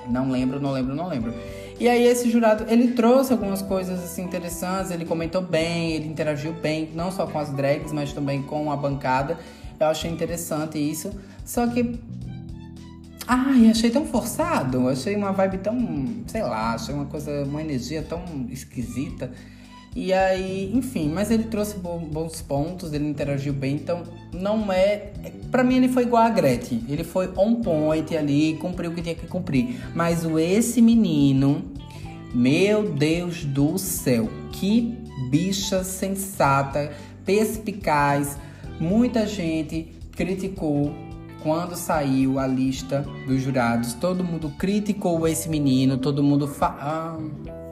Não lembro, não lembro, não lembro. E aí esse jurado, ele trouxe algumas coisas assim interessantes, ele comentou bem, ele interagiu bem, não só com as drags, mas também com a bancada. Eu achei interessante isso. Só que Ai, achei tão forçado, achei uma vibe tão, sei lá, achei uma coisa, uma energia tão esquisita. E aí, enfim, mas ele trouxe bons pontos, ele interagiu bem, então não é. Para mim, ele foi igual a Gretchen. Ele foi on point ali, cumpriu o que tinha que cumprir. Mas o esse menino, meu Deus do céu, que bicha sensata, perspicaz. Muita gente criticou quando saiu a lista dos jurados. Todo mundo criticou esse menino, todo mundo. Fa ah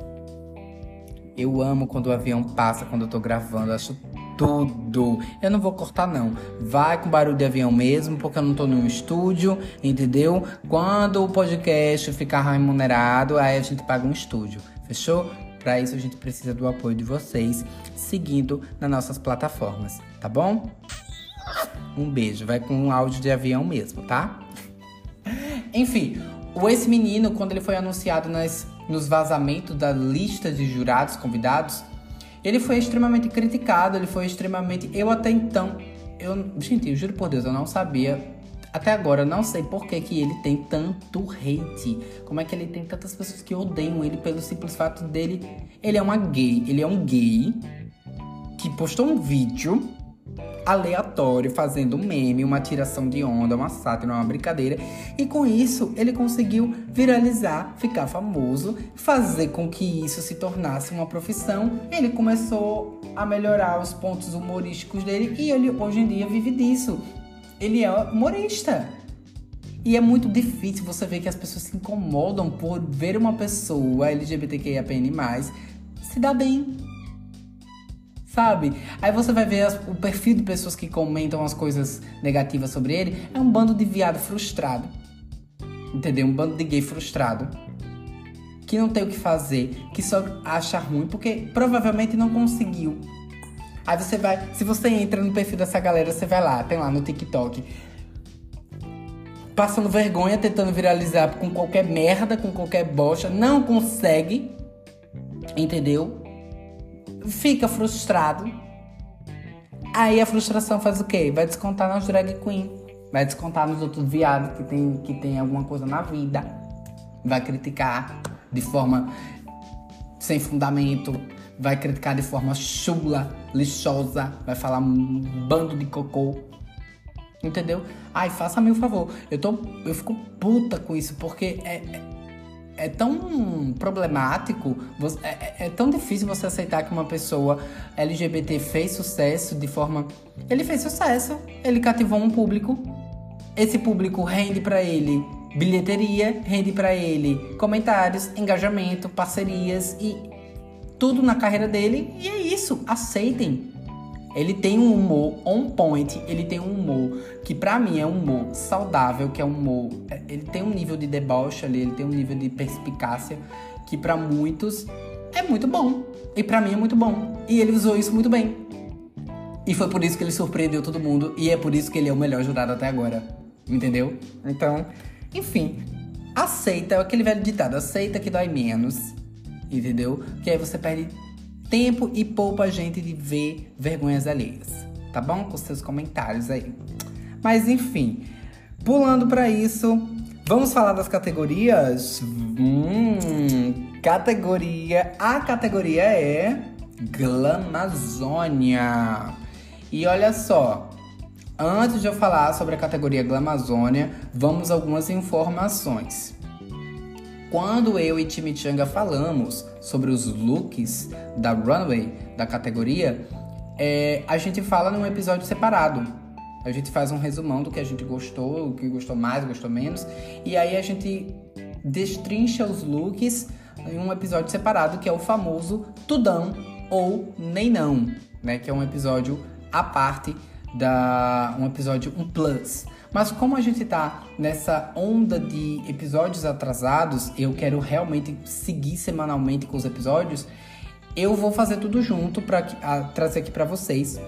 eu amo quando o avião passa, quando eu tô gravando, acho tudo. Eu não vou cortar, não. Vai com barulho de avião mesmo, porque eu não tô no estúdio, entendeu? Quando o podcast ficar remunerado, aí a gente paga um estúdio. Fechou? Para isso a gente precisa do apoio de vocês, seguindo nas nossas plataformas, tá bom? Um beijo, vai com um áudio de avião mesmo, tá? Enfim, o esse menino, quando ele foi anunciado nas nos vazamentos da lista de jurados convidados, ele foi extremamente criticado, ele foi extremamente. Eu até então. Eu, gente, eu juro por Deus, eu não sabia. Até agora, eu não sei por que, que ele tem tanto hate. Como é que ele tem tantas pessoas que odeiam ele pelo simples fato dele. Ele é uma gay. Ele é um gay que postou um vídeo aleatório, fazendo um meme, uma tiração de onda, uma sátira, uma brincadeira. E com isso, ele conseguiu viralizar, ficar famoso, fazer com que isso se tornasse uma profissão. Ele começou a melhorar os pontos humorísticos dele e ele hoje em dia vive disso. Ele é humorista. E é muito difícil você ver que as pessoas se incomodam por ver uma pessoa LGBTQIAPN+, se dar bem, sabe? Aí você vai ver as, o perfil de pessoas que comentam as coisas negativas sobre ele. É um bando de viado frustrado. Entendeu? Um bando de gay frustrado. Que não tem o que fazer, que só acha ruim porque provavelmente não conseguiu. Aí você vai, se você entra no perfil dessa galera, você vai lá, tem lá no TikTok. Passando vergonha, tentando viralizar com qualquer merda, com qualquer bosta, não consegue. Entendeu? Fica frustrado. Aí a frustração faz o quê? Vai descontar nas drag queen. Vai descontar nos outros viados que tem, que tem alguma coisa na vida. Vai criticar de forma sem fundamento. Vai criticar de forma chula, lixosa. Vai falar um bando de cocô. Entendeu? Ai, faça-me um favor. Eu, tô, eu fico puta com isso, porque é é tão problemático, é, é, é, tão difícil você aceitar que uma pessoa LGBT fez sucesso de forma. Ele fez sucesso, ele cativou um público, esse público rende para ele bilheteria, rende para ele comentários, engajamento, parcerias e tudo na carreira dele, e é isso, aceitem. Ele tem um humor on point, ele tem um humor que para mim é um humor saudável, que é um humor, é, ele tem um nível de deboche ali, ele tem um nível de perspicácia que para muitos é muito bom. E para mim é muito bom. E ele usou isso muito bem. E foi por isso que ele surpreendeu todo mundo e é por isso que ele é o melhor jurado até agora. Entendeu? Então, enfim, aceita, é aquele velho ditado, aceita que dói menos. Entendeu? Que aí você perde tempo e poupa a gente de ver vergonhas alheias, tá bom? Com seus comentários aí. Mas enfim, pulando para isso, vamos falar das categorias? Hum, categoria. A categoria é Glamazônia. E olha só, antes de eu falar sobre a categoria Glamazônia, vamos algumas informações. Quando eu e Chimichanga falamos sobre os looks da runway, da categoria, é, a gente fala num episódio separado. A gente faz um resumão do que a gente gostou, o que gostou mais, gostou menos. E aí a gente destrincha os looks em um episódio separado, que é o famoso Tudão ou Nem Não, né? Que é um episódio à parte da um episódio um plus. Mas como a gente tá nessa onda de episódios atrasados, eu quero realmente seguir semanalmente com os episódios, eu vou fazer tudo junto para trazer aqui para vocês,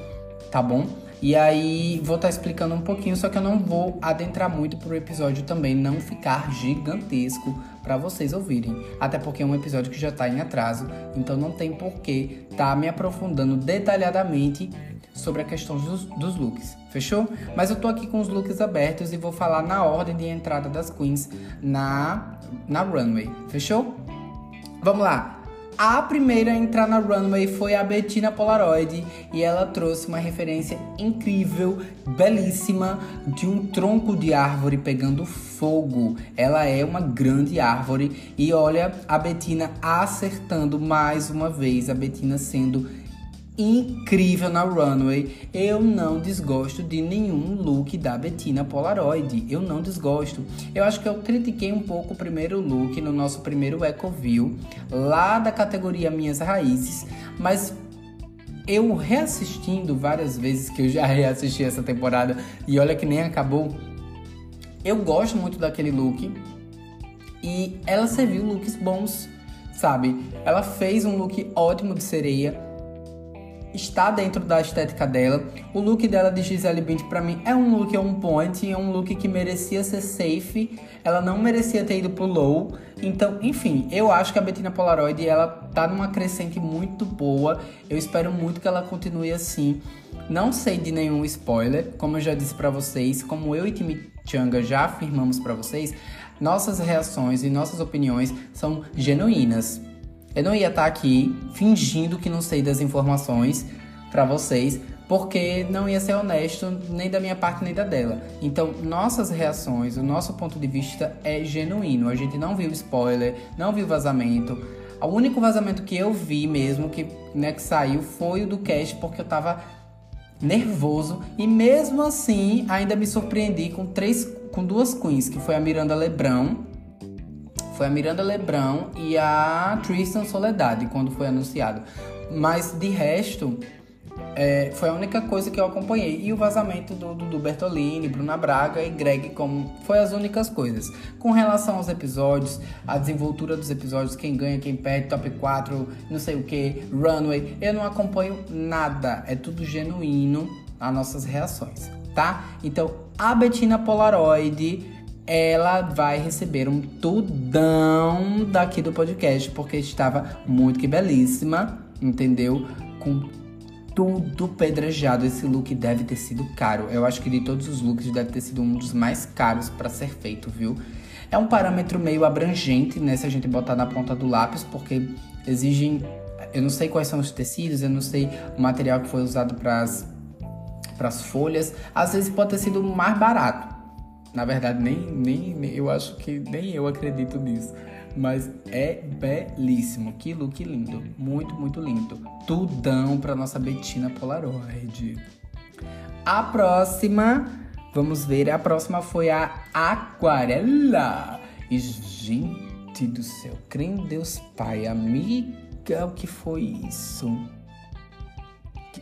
tá bom? E aí vou estar tá explicando um pouquinho, só que eu não vou adentrar muito pro episódio também não ficar gigantesco para vocês ouvirem. Até porque é um episódio que já tá em atraso, então não tem porquê tá me aprofundando detalhadamente sobre a questão dos, dos, looks, fechou? Mas eu tô aqui com os looks abertos e vou falar na ordem de entrada das queens na, na runway, fechou? Vamos lá! A primeira a entrar na runway foi a Bettina Polaroid e ela trouxe uma referência incrível, belíssima, de um tronco de árvore pegando fogo. Ela é uma grande árvore e olha a Bettina acertando mais uma vez, a Bettina sendo incrível na runway. Eu não desgosto de nenhum look da Bettina Polaroid. Eu não desgosto. Eu acho que eu critiquei um pouco o primeiro look no nosso primeiro Ecoview, lá da categoria Minhas Raízes, mas eu reassistindo várias vezes que eu já reassisti essa temporada e olha que nem acabou. Eu gosto muito daquele look e ela serviu looks bons, sabe? Ela fez um look ótimo de sereia está dentro da estética dela. O look dela de Gisele Bündchen para mim é um look on point, é um look que merecia ser safe. Ela não merecia ter ido pro low. Então, enfim, eu acho que a Bettina Polaroid ela tá numa crescente muito boa. Eu espero muito que ela continue assim. Não sei de nenhum spoiler, como eu já disse para vocês, como eu e Kimi Changa já afirmamos para vocês, nossas reações e nossas opiniões são genuínas. Eu não ia estar aqui fingindo que não sei das informações para vocês, porque não ia ser honesto nem da minha parte nem da dela. Então, nossas reações, o nosso ponto de vista é genuíno. A gente não viu spoiler, não viu vazamento. O único vazamento que eu vi mesmo, que, né, que saiu, foi o do cast, porque eu tava nervoso. E mesmo assim, ainda me surpreendi com três, com duas queens, que foi a Miranda Lebrão foi a Miranda Lebrão e a Tristan Soledade quando foi anunciado. Mas de resto, é, foi a única coisa que eu acompanhei. E o vazamento do, do, do, Bertolini, Bruna Braga e Greg como foi as únicas coisas. Com relação aos episódios, a desenvoltura dos episódios, quem ganha, quem perde, top 4, não sei o que, runway, eu não acompanho nada. É tudo genuíno as nossas reações, tá? Então, a Bettina Polaroid ela vai receber um tudão daqui do podcast, porque estava muito que belíssima, entendeu? Com tudo pedrejado. Esse look deve ter sido caro. Eu acho que de todos os looks deve ter sido um dos mais caros para ser feito, viu? É um parâmetro meio abrangente, né? Se a gente botar na ponta do lápis, porque exigem. Eu não sei quais são os tecidos, eu não sei o material que foi usado para as folhas. Às vezes pode ter sido mais barato na verdade, nem, nem, nem, eu acho que nem eu acredito nisso. Mas é belíssimo. Que look lindo. Muito, muito lindo. Tudão pra nossa Betina Polaroid. A próxima, vamos ver. A próxima foi a Aquarela. E, gente do céu, crê Deus Pai, amiga, o que foi isso?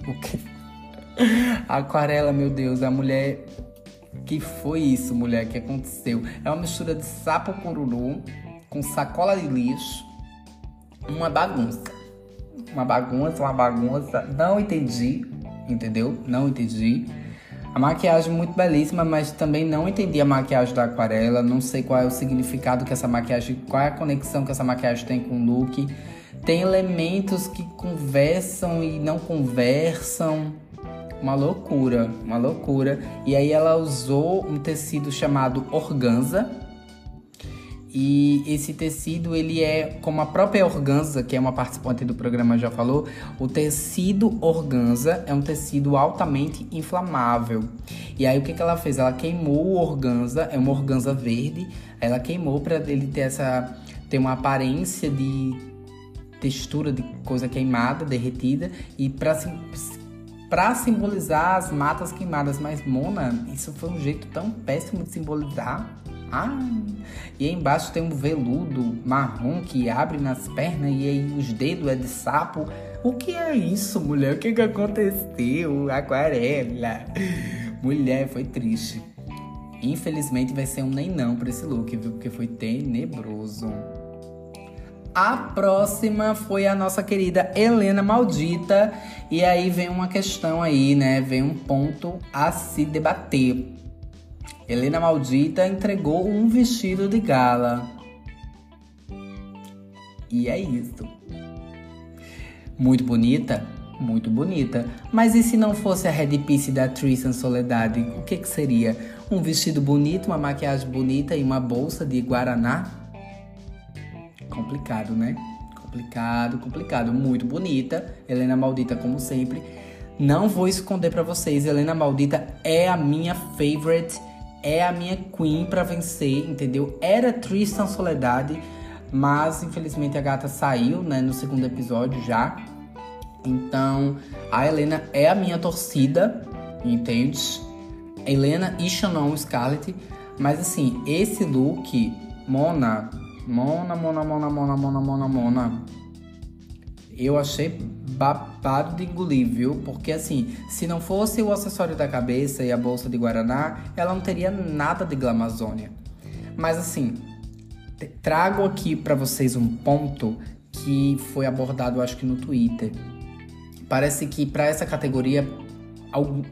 O que? Aquarela, meu Deus, a mulher que foi isso, mulher, que aconteceu? É uma mistura de sapo cururu com sacola de lixo. Uma bagunça. Uma bagunça, uma bagunça. Não entendi, entendeu? Não entendi. A maquiagem muito belíssima, mas também não entendi a maquiagem da aquarela. Não sei qual é o significado que essa maquiagem, qual é a conexão que essa maquiagem tem com o look. Tem elementos que conversam e não conversam uma loucura, uma loucura. E aí ela usou um tecido chamado organza. E esse tecido, ele é, como a própria organza, que é uma participante do programa já falou, o tecido organza é um tecido altamente inflamável. E aí o que, que ela fez? Ela queimou o organza, é uma organza verde, ela queimou para ele ter essa ter uma aparência de textura de coisa queimada, derretida, e para para simbolizar as matas queimadas. Mas, Mona, isso foi um jeito tão péssimo de simbolizar. Ai. E aí embaixo tem um veludo marrom que abre nas pernas e aí os dedos é de sapo. O que é isso, mulher? O que, que aconteceu? Aquarela. Mulher, foi triste. Infelizmente vai ser um nem não pra esse look, viu? Porque foi tenebroso. A próxima foi a nossa querida Helena Maldita. E aí vem uma questão aí, né? Vem um ponto a se debater. Helena Maldita entregou um vestido de gala. E é isso. Muito bonita? Muito bonita. Mas e se não fosse a Red Piece da Tristan Soledade? O que, que seria? Um vestido bonito, uma maquiagem bonita e uma bolsa de Guaraná? Complicado, né? Complicado, complicado. Muito bonita. Helena Maldita, como sempre. Não vou esconder para vocês, Helena Maldita é a minha favorite, é a minha queen para vencer, entendeu? Era Tristan Soledade, mas infelizmente a gata saiu, né, no segundo episódio já. Então, a Helena é a minha torcida, entende? Helena e Shannon Scarlett, mas assim, esse look Mona Mona, Mona, Mona, Mona, Mona, Mona, Mona. Eu achei babado de engolir, viu? Porque assim, se não fosse o acessório da cabeça e a bolsa de Guaraná, ela não teria nada de Glamazônia. Mas assim, trago aqui para vocês um ponto que foi abordado, acho que no Twitter. Parece que para essa categoria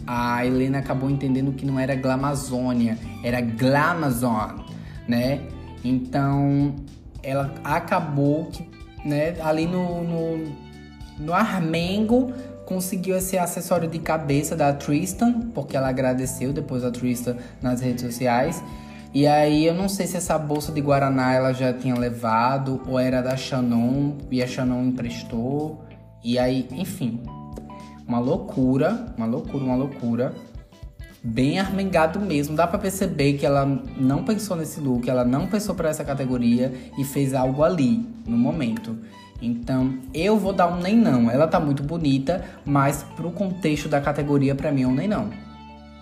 a Helena acabou entendendo que não era Glamazônia, era Glamazon, né? Então, ela acabou que, né, ali no, no, no Armengo conseguiu esse acessório de cabeça da Tristan, porque ela agradeceu depois a Tristan nas redes sociais. E aí eu não sei se essa bolsa de Guaraná ela já tinha levado ou era da Shannon e a Shannon emprestou. E aí, enfim, uma loucura, uma loucura, uma loucura bem armengado mesmo. Dá para perceber que ela não pensou nesse look, ela não pensou para essa categoria e fez algo ali no momento. Então, eu vou dar um nem não. Ela tá muito bonita, mas pro contexto da categoria para mim é um nem não.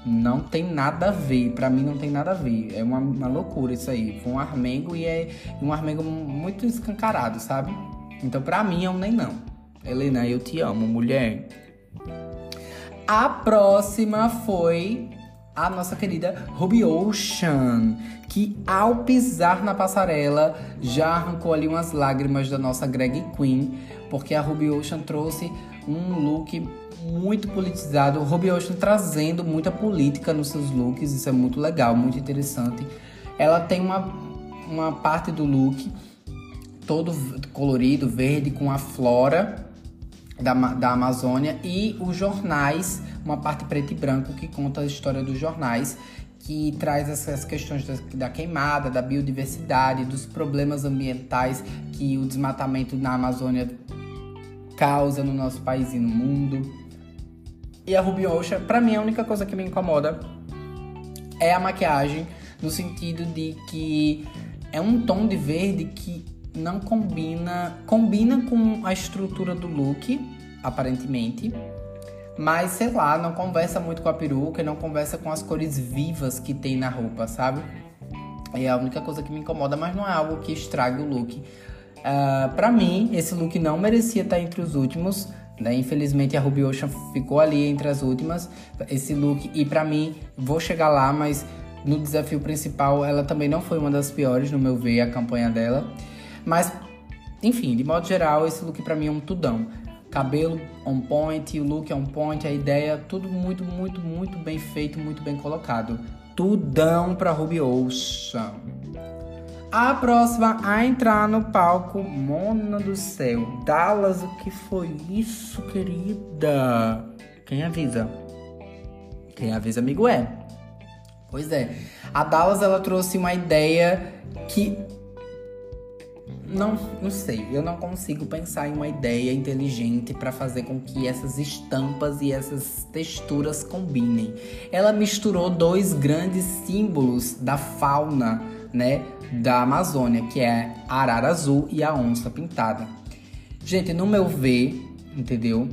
Não tem nada a ver, para mim não tem nada a ver. É uma, uma loucura isso aí. Foi um armengo e é um armengo muito escancarado, sabe? Então, para mim é um nem não. Helena, eu te amo, mulher. A próxima foi a nossa querida Ruby Ocean, que ao pisar na passarela já arrancou ali umas lágrimas da nossa Greg Queen, porque a Ruby Ocean trouxe um look muito politizado. Ruby Ocean trazendo muita política nos seus looks, isso é muito legal, muito interessante. Ela tem uma, uma parte do look todo colorido, verde, com a flora da, da Amazônia e os jornais, uma parte preto e branco que conta a história dos jornais, que traz essas questões da, da, queimada, da biodiversidade, dos problemas ambientais que o desmatamento na Amazônia causa no nosso país e no mundo. E a Ruby Ocean, pra mim, a única coisa que me incomoda é a maquiagem, no sentido de que é um tom de verde que não combina. Combina com a estrutura do look, aparentemente. Mas, sei lá, não conversa muito com a peruca não conversa com as cores vivas que tem na roupa, sabe? É a única coisa que me incomoda, mas não é algo que estrague o look. Uh, pra mim, esse look não merecia estar entre os últimos. Né? Infelizmente, a Ruby Ocean ficou ali entre as últimas. Esse look, e pra mim, vou chegar lá, mas no desafio principal, ela também não foi uma das piores, no meu ver, a campanha dela. Mas, enfim, de modo geral, esse look para mim é um tudão. Cabelo on point, look on point, a ideia, tudo muito, muito, muito bem feito, muito bem colocado. Tudão pra Ruby Ocean. A próxima a entrar no palco, Mona do céu. Dallas, o que foi isso, querida? Quem avisa? Quem avisa, amigo, é. Pois é. A Dallas, ela trouxe uma ideia que não, não sei, eu não consigo pensar em uma ideia inteligente para fazer com que essas estampas e essas texturas combinem. Ela misturou dois grandes símbolos da fauna, né, da Amazônia, que é a arara azul e a onça pintada. Gente, no meu ver, entendeu?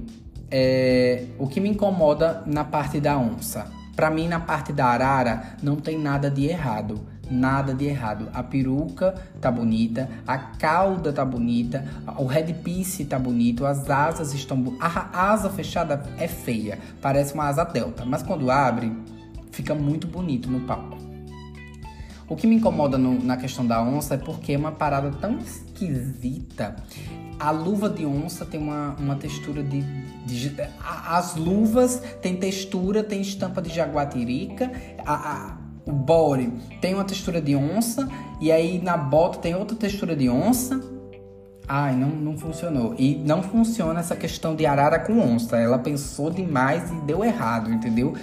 é, o que me incomoda na parte da onça. Para mim, na parte da arara, não tem nada de errado. Nada de errado. A peruca tá bonita, a cauda tá bonita, o headpiece tá bonito, as asas estão A asa fechada é feia, parece uma asa delta, mas quando abre, fica muito bonito no palco. O que me incomoda no, na questão da onça é porque é uma parada tão esquisita. A luva de onça tem uma, uma textura de, de, As luvas têm textura, tem estampa de jaguatirica. A, a, o body tem uma textura de onça. E aí na bota tem outra textura de onça. Ai, não, não funcionou. E não funciona essa questão de arara com onça. Ela pensou demais e deu errado, entendeu?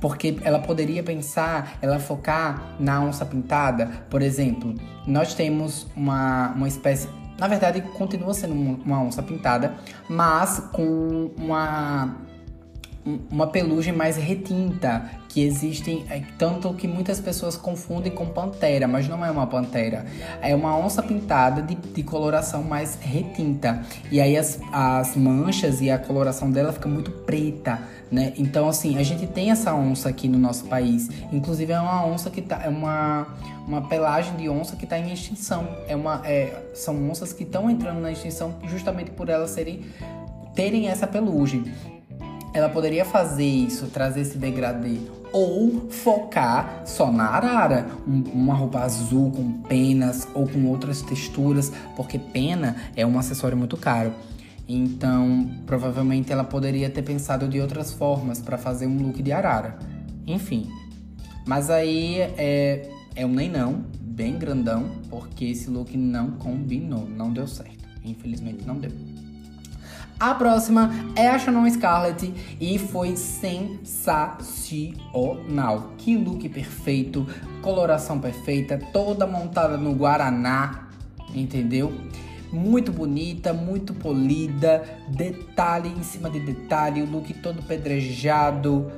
Porque ela poderia pensar, ela focar na onça pintada. Por exemplo, nós temos uma, uma espécie. Na verdade, continua sendo uma onça pintada, mas com uma uma pelugem mais retinta, que existem, é, tanto que muitas pessoas confundem com pantera, mas não é uma pantera. É uma onça pintada de, de coloração mais retinta. E aí as, as manchas e a coloração dela fica muito preta, né? Então, assim, a gente tem essa onça aqui no nosso país. Inclusive, é uma onça que tá. É uma, uma pelagem de onça que está em extinção. É uma, é, são onças que estão entrando na extinção justamente por elas serem terem essa pelugem ela poderia fazer isso, trazer esse degradê, ou focar só na arara, um, uma roupa azul com penas ou com outras texturas, porque pena é um acessório muito caro. Então, provavelmente ela poderia ter pensado de outras formas para fazer um look de arara. Enfim. Mas aí é, é um nem não, bem grandão, porque esse look não combinou, não deu certo. Infelizmente não deu. A próxima é a Shannon Scarlett e foi sensacional. Que look perfeito, coloração perfeita, toda montada no Guaraná, entendeu? Muito bonita, muito polida, detalhe em cima de detalhe, o look todo pedrejado.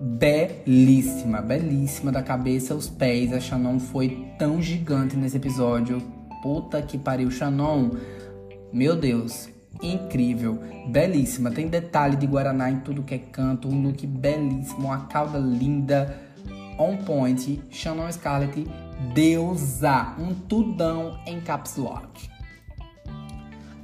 Belíssima, belíssima da cabeça aos pés. A Shannon foi tão gigante nesse episódio. Puta que pariu, Shannon. Meu Deus, incrível, belíssima. Tem detalhe de Guaraná em tudo que é canto, um look belíssimo, uma cauda linda, on point. Shannon Scarlett, deusa, um tudão em caps lock.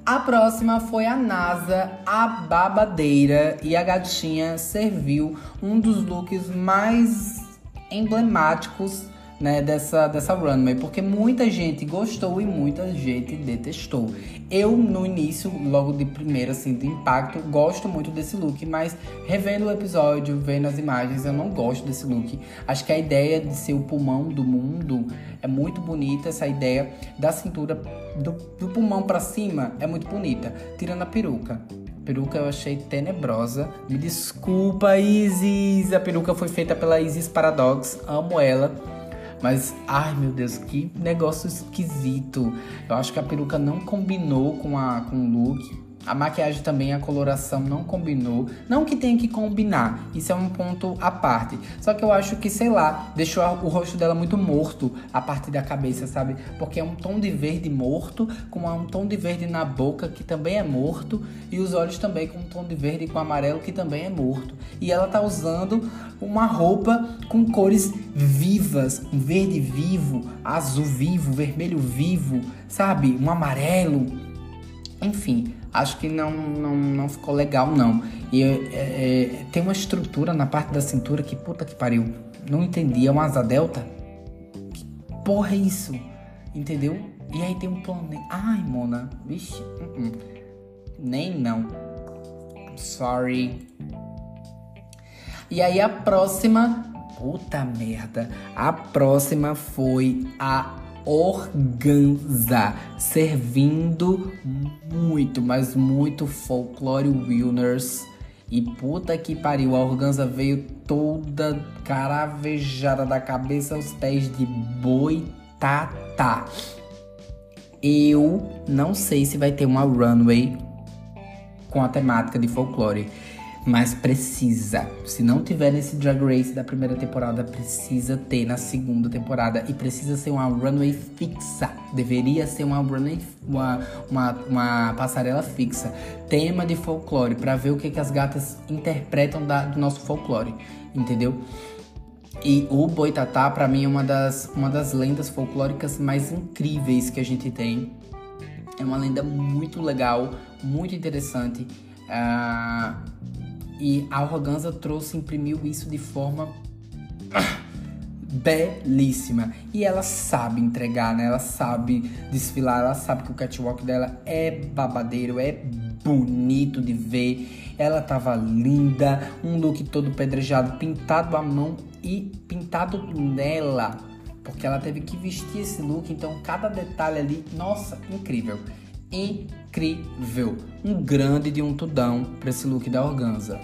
A próxima foi a NASA, a babadeira, e a gatinha serviu um dos looks mais emblemáticos né, dessa, dessa runway, porque muita gente gostou e muita gente detestou. Eu, no início, logo de primeira, assim, de impacto, gosto muito desse look, mas revendo o episódio, vendo as imagens, eu não gosto desse look. Acho que a ideia de ser o pulmão do mundo é muito bonita, essa ideia da cintura, do, do pulmão para cima é muito bonita, tirando a peruca. Peruca eu achei tenebrosa. Me desculpa, Isis. A peruca foi feita pela Isis Paradox. Amo ela. Mas, ai meu Deus, que negócio esquisito. Eu acho que a peruca não combinou com, a, com o look. A maquiagem também, a coloração não combinou. Não que tenha que combinar, isso é um ponto à parte. Só que eu acho que, sei lá, deixou o rosto dela muito morto a parte da cabeça, sabe? Porque é um tom de verde morto, com um tom de verde na boca que também é morto, e os olhos também com um tom de verde com amarelo que também é morto. E ela tá usando uma roupa com cores vivas, um verde vivo, azul vivo, vermelho vivo, sabe? Um amarelo. Enfim, acho que não, não, não ficou legal, não. E é, é, tem uma estrutura na parte da cintura que puta que pariu. Não entendi. É uma asa delta? Que porra é isso? Entendeu? E aí tem um planeta. Ai, Mona. Vixe. Uh -uh. Nem não. Sorry. E aí a próxima. Puta merda. A próxima foi a organza, servindo muito, mas muito folclore Wilners. E puta que pariu, a organza veio toda caravejada da cabeça aos pés de boitata. Eu não sei se vai ter uma runway com a temática de folclore. Mas precisa. Se não tiver nesse Drag Race da primeira temporada, precisa ter na segunda temporada. E precisa ser uma runway fixa. Deveria ser uma runway, uma, uma, uma passarela fixa. Tema de folclore, para ver o que, que as gatas interpretam da, do nosso folclore. Entendeu? E o Boitatá, para mim, é uma das, uma das lendas folclóricas mais incríveis que a gente tem. É uma lenda muito legal, muito interessante. Uh, e a Organza trouxe, imprimiu isso de forma belíssima. E ela sabe entregar, né? Ela sabe desfilar, ela sabe que o catwalk dela é babadeiro, é bonito de ver. Ela tava linda, um look todo pedrejado, pintado à mão e pintado nela. Porque ela teve que vestir esse look, então cada detalhe ali, nossa, incrível. Incrível. Um grande de um tudão para esse look da Organza.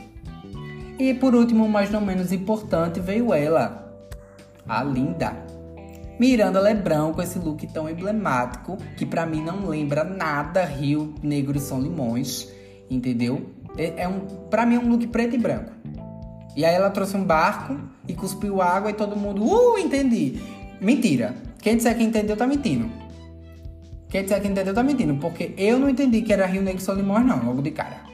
E por último, mas não menos importante, veio ela, a linda Miranda Lebrão com esse look tão emblemático que para mim não lembra nada Rio Negro e São Limões, entendeu? É, é um, para mim é um look preto e branco. E aí ela trouxe um barco e cuspiu água e todo mundo, uh, entendi. Mentira. Quem disser que entendeu tá mentindo. Quem disser que entendeu tá mentindo, porque eu não entendi que era Rio Negro e São Limões não, logo de cara.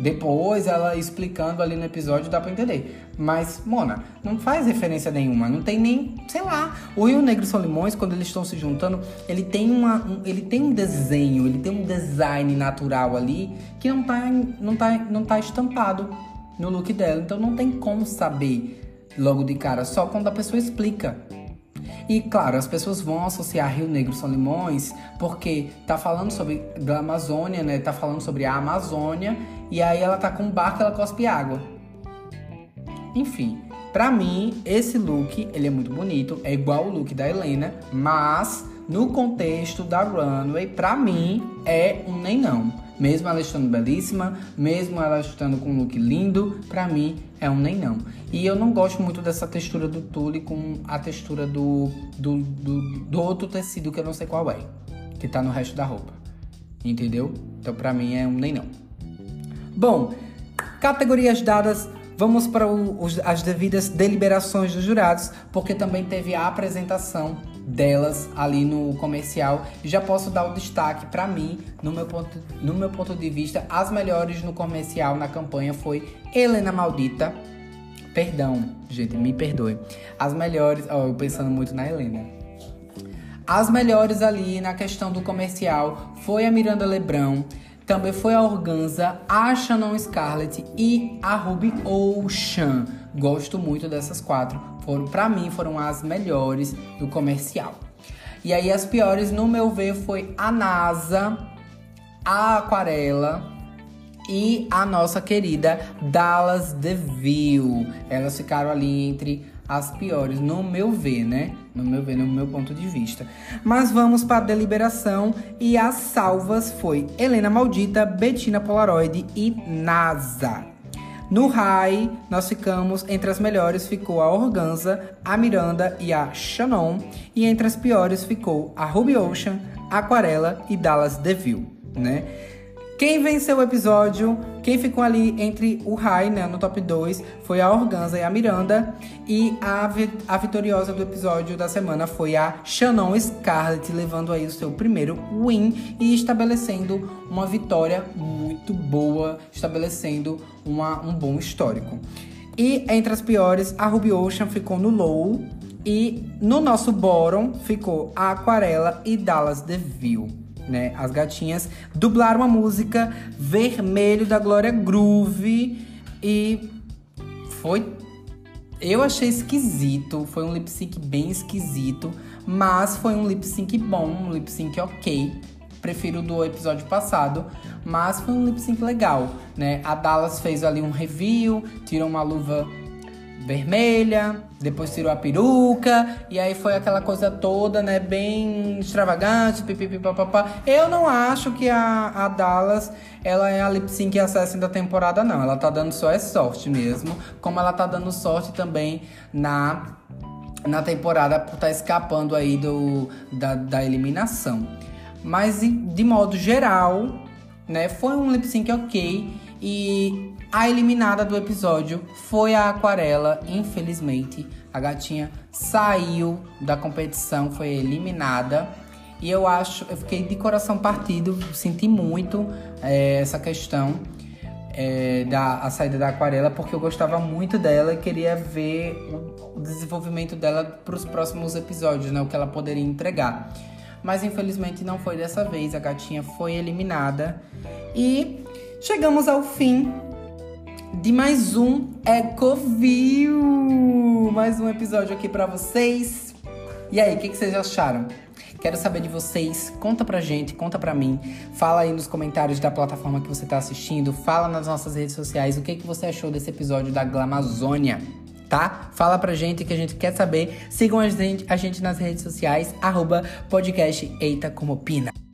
Depois ela explicando ali no episódio dá pra entender. Mas, Mona, não faz referência nenhuma. Não tem nem, sei lá. O Rio Negro e São Limões, quando eles estão se juntando, ele tem, uma, um, ele tem um desenho, ele tem um design natural ali que não tá, não tá, não tá estampado no look dela. Então não tem como saber logo de cara, só quando a pessoa explica. E claro, as pessoas vão associar Rio Negro São Limões porque tá falando sobre da Amazônia, né? Tá falando sobre a Amazônia e aí ela tá com um barco, ela cospe água. Enfim, para mim esse look, ele é muito bonito, é igual o look da Helena, mas no contexto da runway, para mim é um nem não. Mesmo ela estando belíssima, mesmo ela estando com um look lindo, pra mim é um nem não. E eu não gosto muito dessa textura do tule com a textura do, do, do, do outro tecido que eu não sei qual é, que tá no resto da roupa. Entendeu? Então pra mim é um nem não. Bom, categorias dadas, vamos para o, as devidas deliberações dos jurados, porque também teve a apresentação delas ali no comercial. E já posso dar o destaque para mim, no meu, ponto, no meu ponto de vista, as melhores no comercial na campanha foi Helena Maldita. Perdão, gente, me perdoe. As melhores, ó, eu pensando muito na Helena. As melhores ali na questão do comercial foi a Miranda Lebrão, também foi a Organza, a Shannon Scarlett e a Ruby Ocean. Gosto muito dessas quatro. Foram, para mim, foram as melhores do comercial. E aí as piores, no meu ver, foi a NASA, a Aquarela e a nossa querida Dallas DeVille. Elas ficaram ali entre as piores, no meu ver, né? No meu ver, no meu ponto de vista. Mas vamos para a deliberação e as salvas foi Helena Maldita, Bettina Polaroid e NASA. No high, nós ficamos entre as melhores ficou a Organza, a Miranda e a Shannon, e entre as piores ficou a Ruby Ocean, Aquarela e Dallas DeVille, né? Quem venceu o episódio, quem ficou ali entre o high, né, no top 2, foi a Organza e a Miranda. E a, a vitoriosa do episódio da semana foi a Shannon Scarlett, levando aí o seu primeiro win e estabelecendo uma vitória muito boa, estabelecendo uma, um bom histórico. E entre as piores, a Ruby Ocean ficou no low. E no nosso bottom ficou a Aquarela e Dallas DeVille né? As gatinhas dublaram a música Vermelho da Glória Groove e foi eu achei esquisito, foi um lip sync bem esquisito, mas foi um lip sync bom, um lip sync ok. Prefiro do episódio passado, mas foi um lip sync legal, né? A Dallas fez ali um review, tirou uma luva vermelha, depois tirou a peruca, e aí foi aquela coisa toda, né, bem extravagante, pipipipapapá. Eu não acho que a, a Dallas, ela é a lip sync assassin da temporada, não. Ela tá dando só é sorte mesmo, como ela tá dando sorte também na, na temporada por tá escapando aí do, da, da eliminação. Mas, de modo geral, né, foi um lip sync ok, E a eliminada do episódio foi a Aquarela, infelizmente. A gatinha saiu da competição, foi eliminada. E eu acho, eu fiquei de coração partido, senti muito é, essa questão é, da a saída da Aquarela, porque eu gostava muito dela e queria ver o, o desenvolvimento dela para os próximos episódios, né? O que ela poderia entregar. Mas infelizmente não foi dessa vez, a gatinha foi eliminada. E chegamos ao fim de mais um Ecoview! Mais um episódio aqui para vocês. E aí, o que, que vocês acharam? Quero saber de vocês. Conta pra gente, conta pra mim. Fala aí nos comentários da plataforma que você tá assistindo. Fala nas nossas redes sociais o que, que você achou desse episódio da Glamazônia. Tá? Fala pra gente que a gente quer saber. Sigam a gente, a gente nas redes sociais, arroba podcast Eita Como Opina.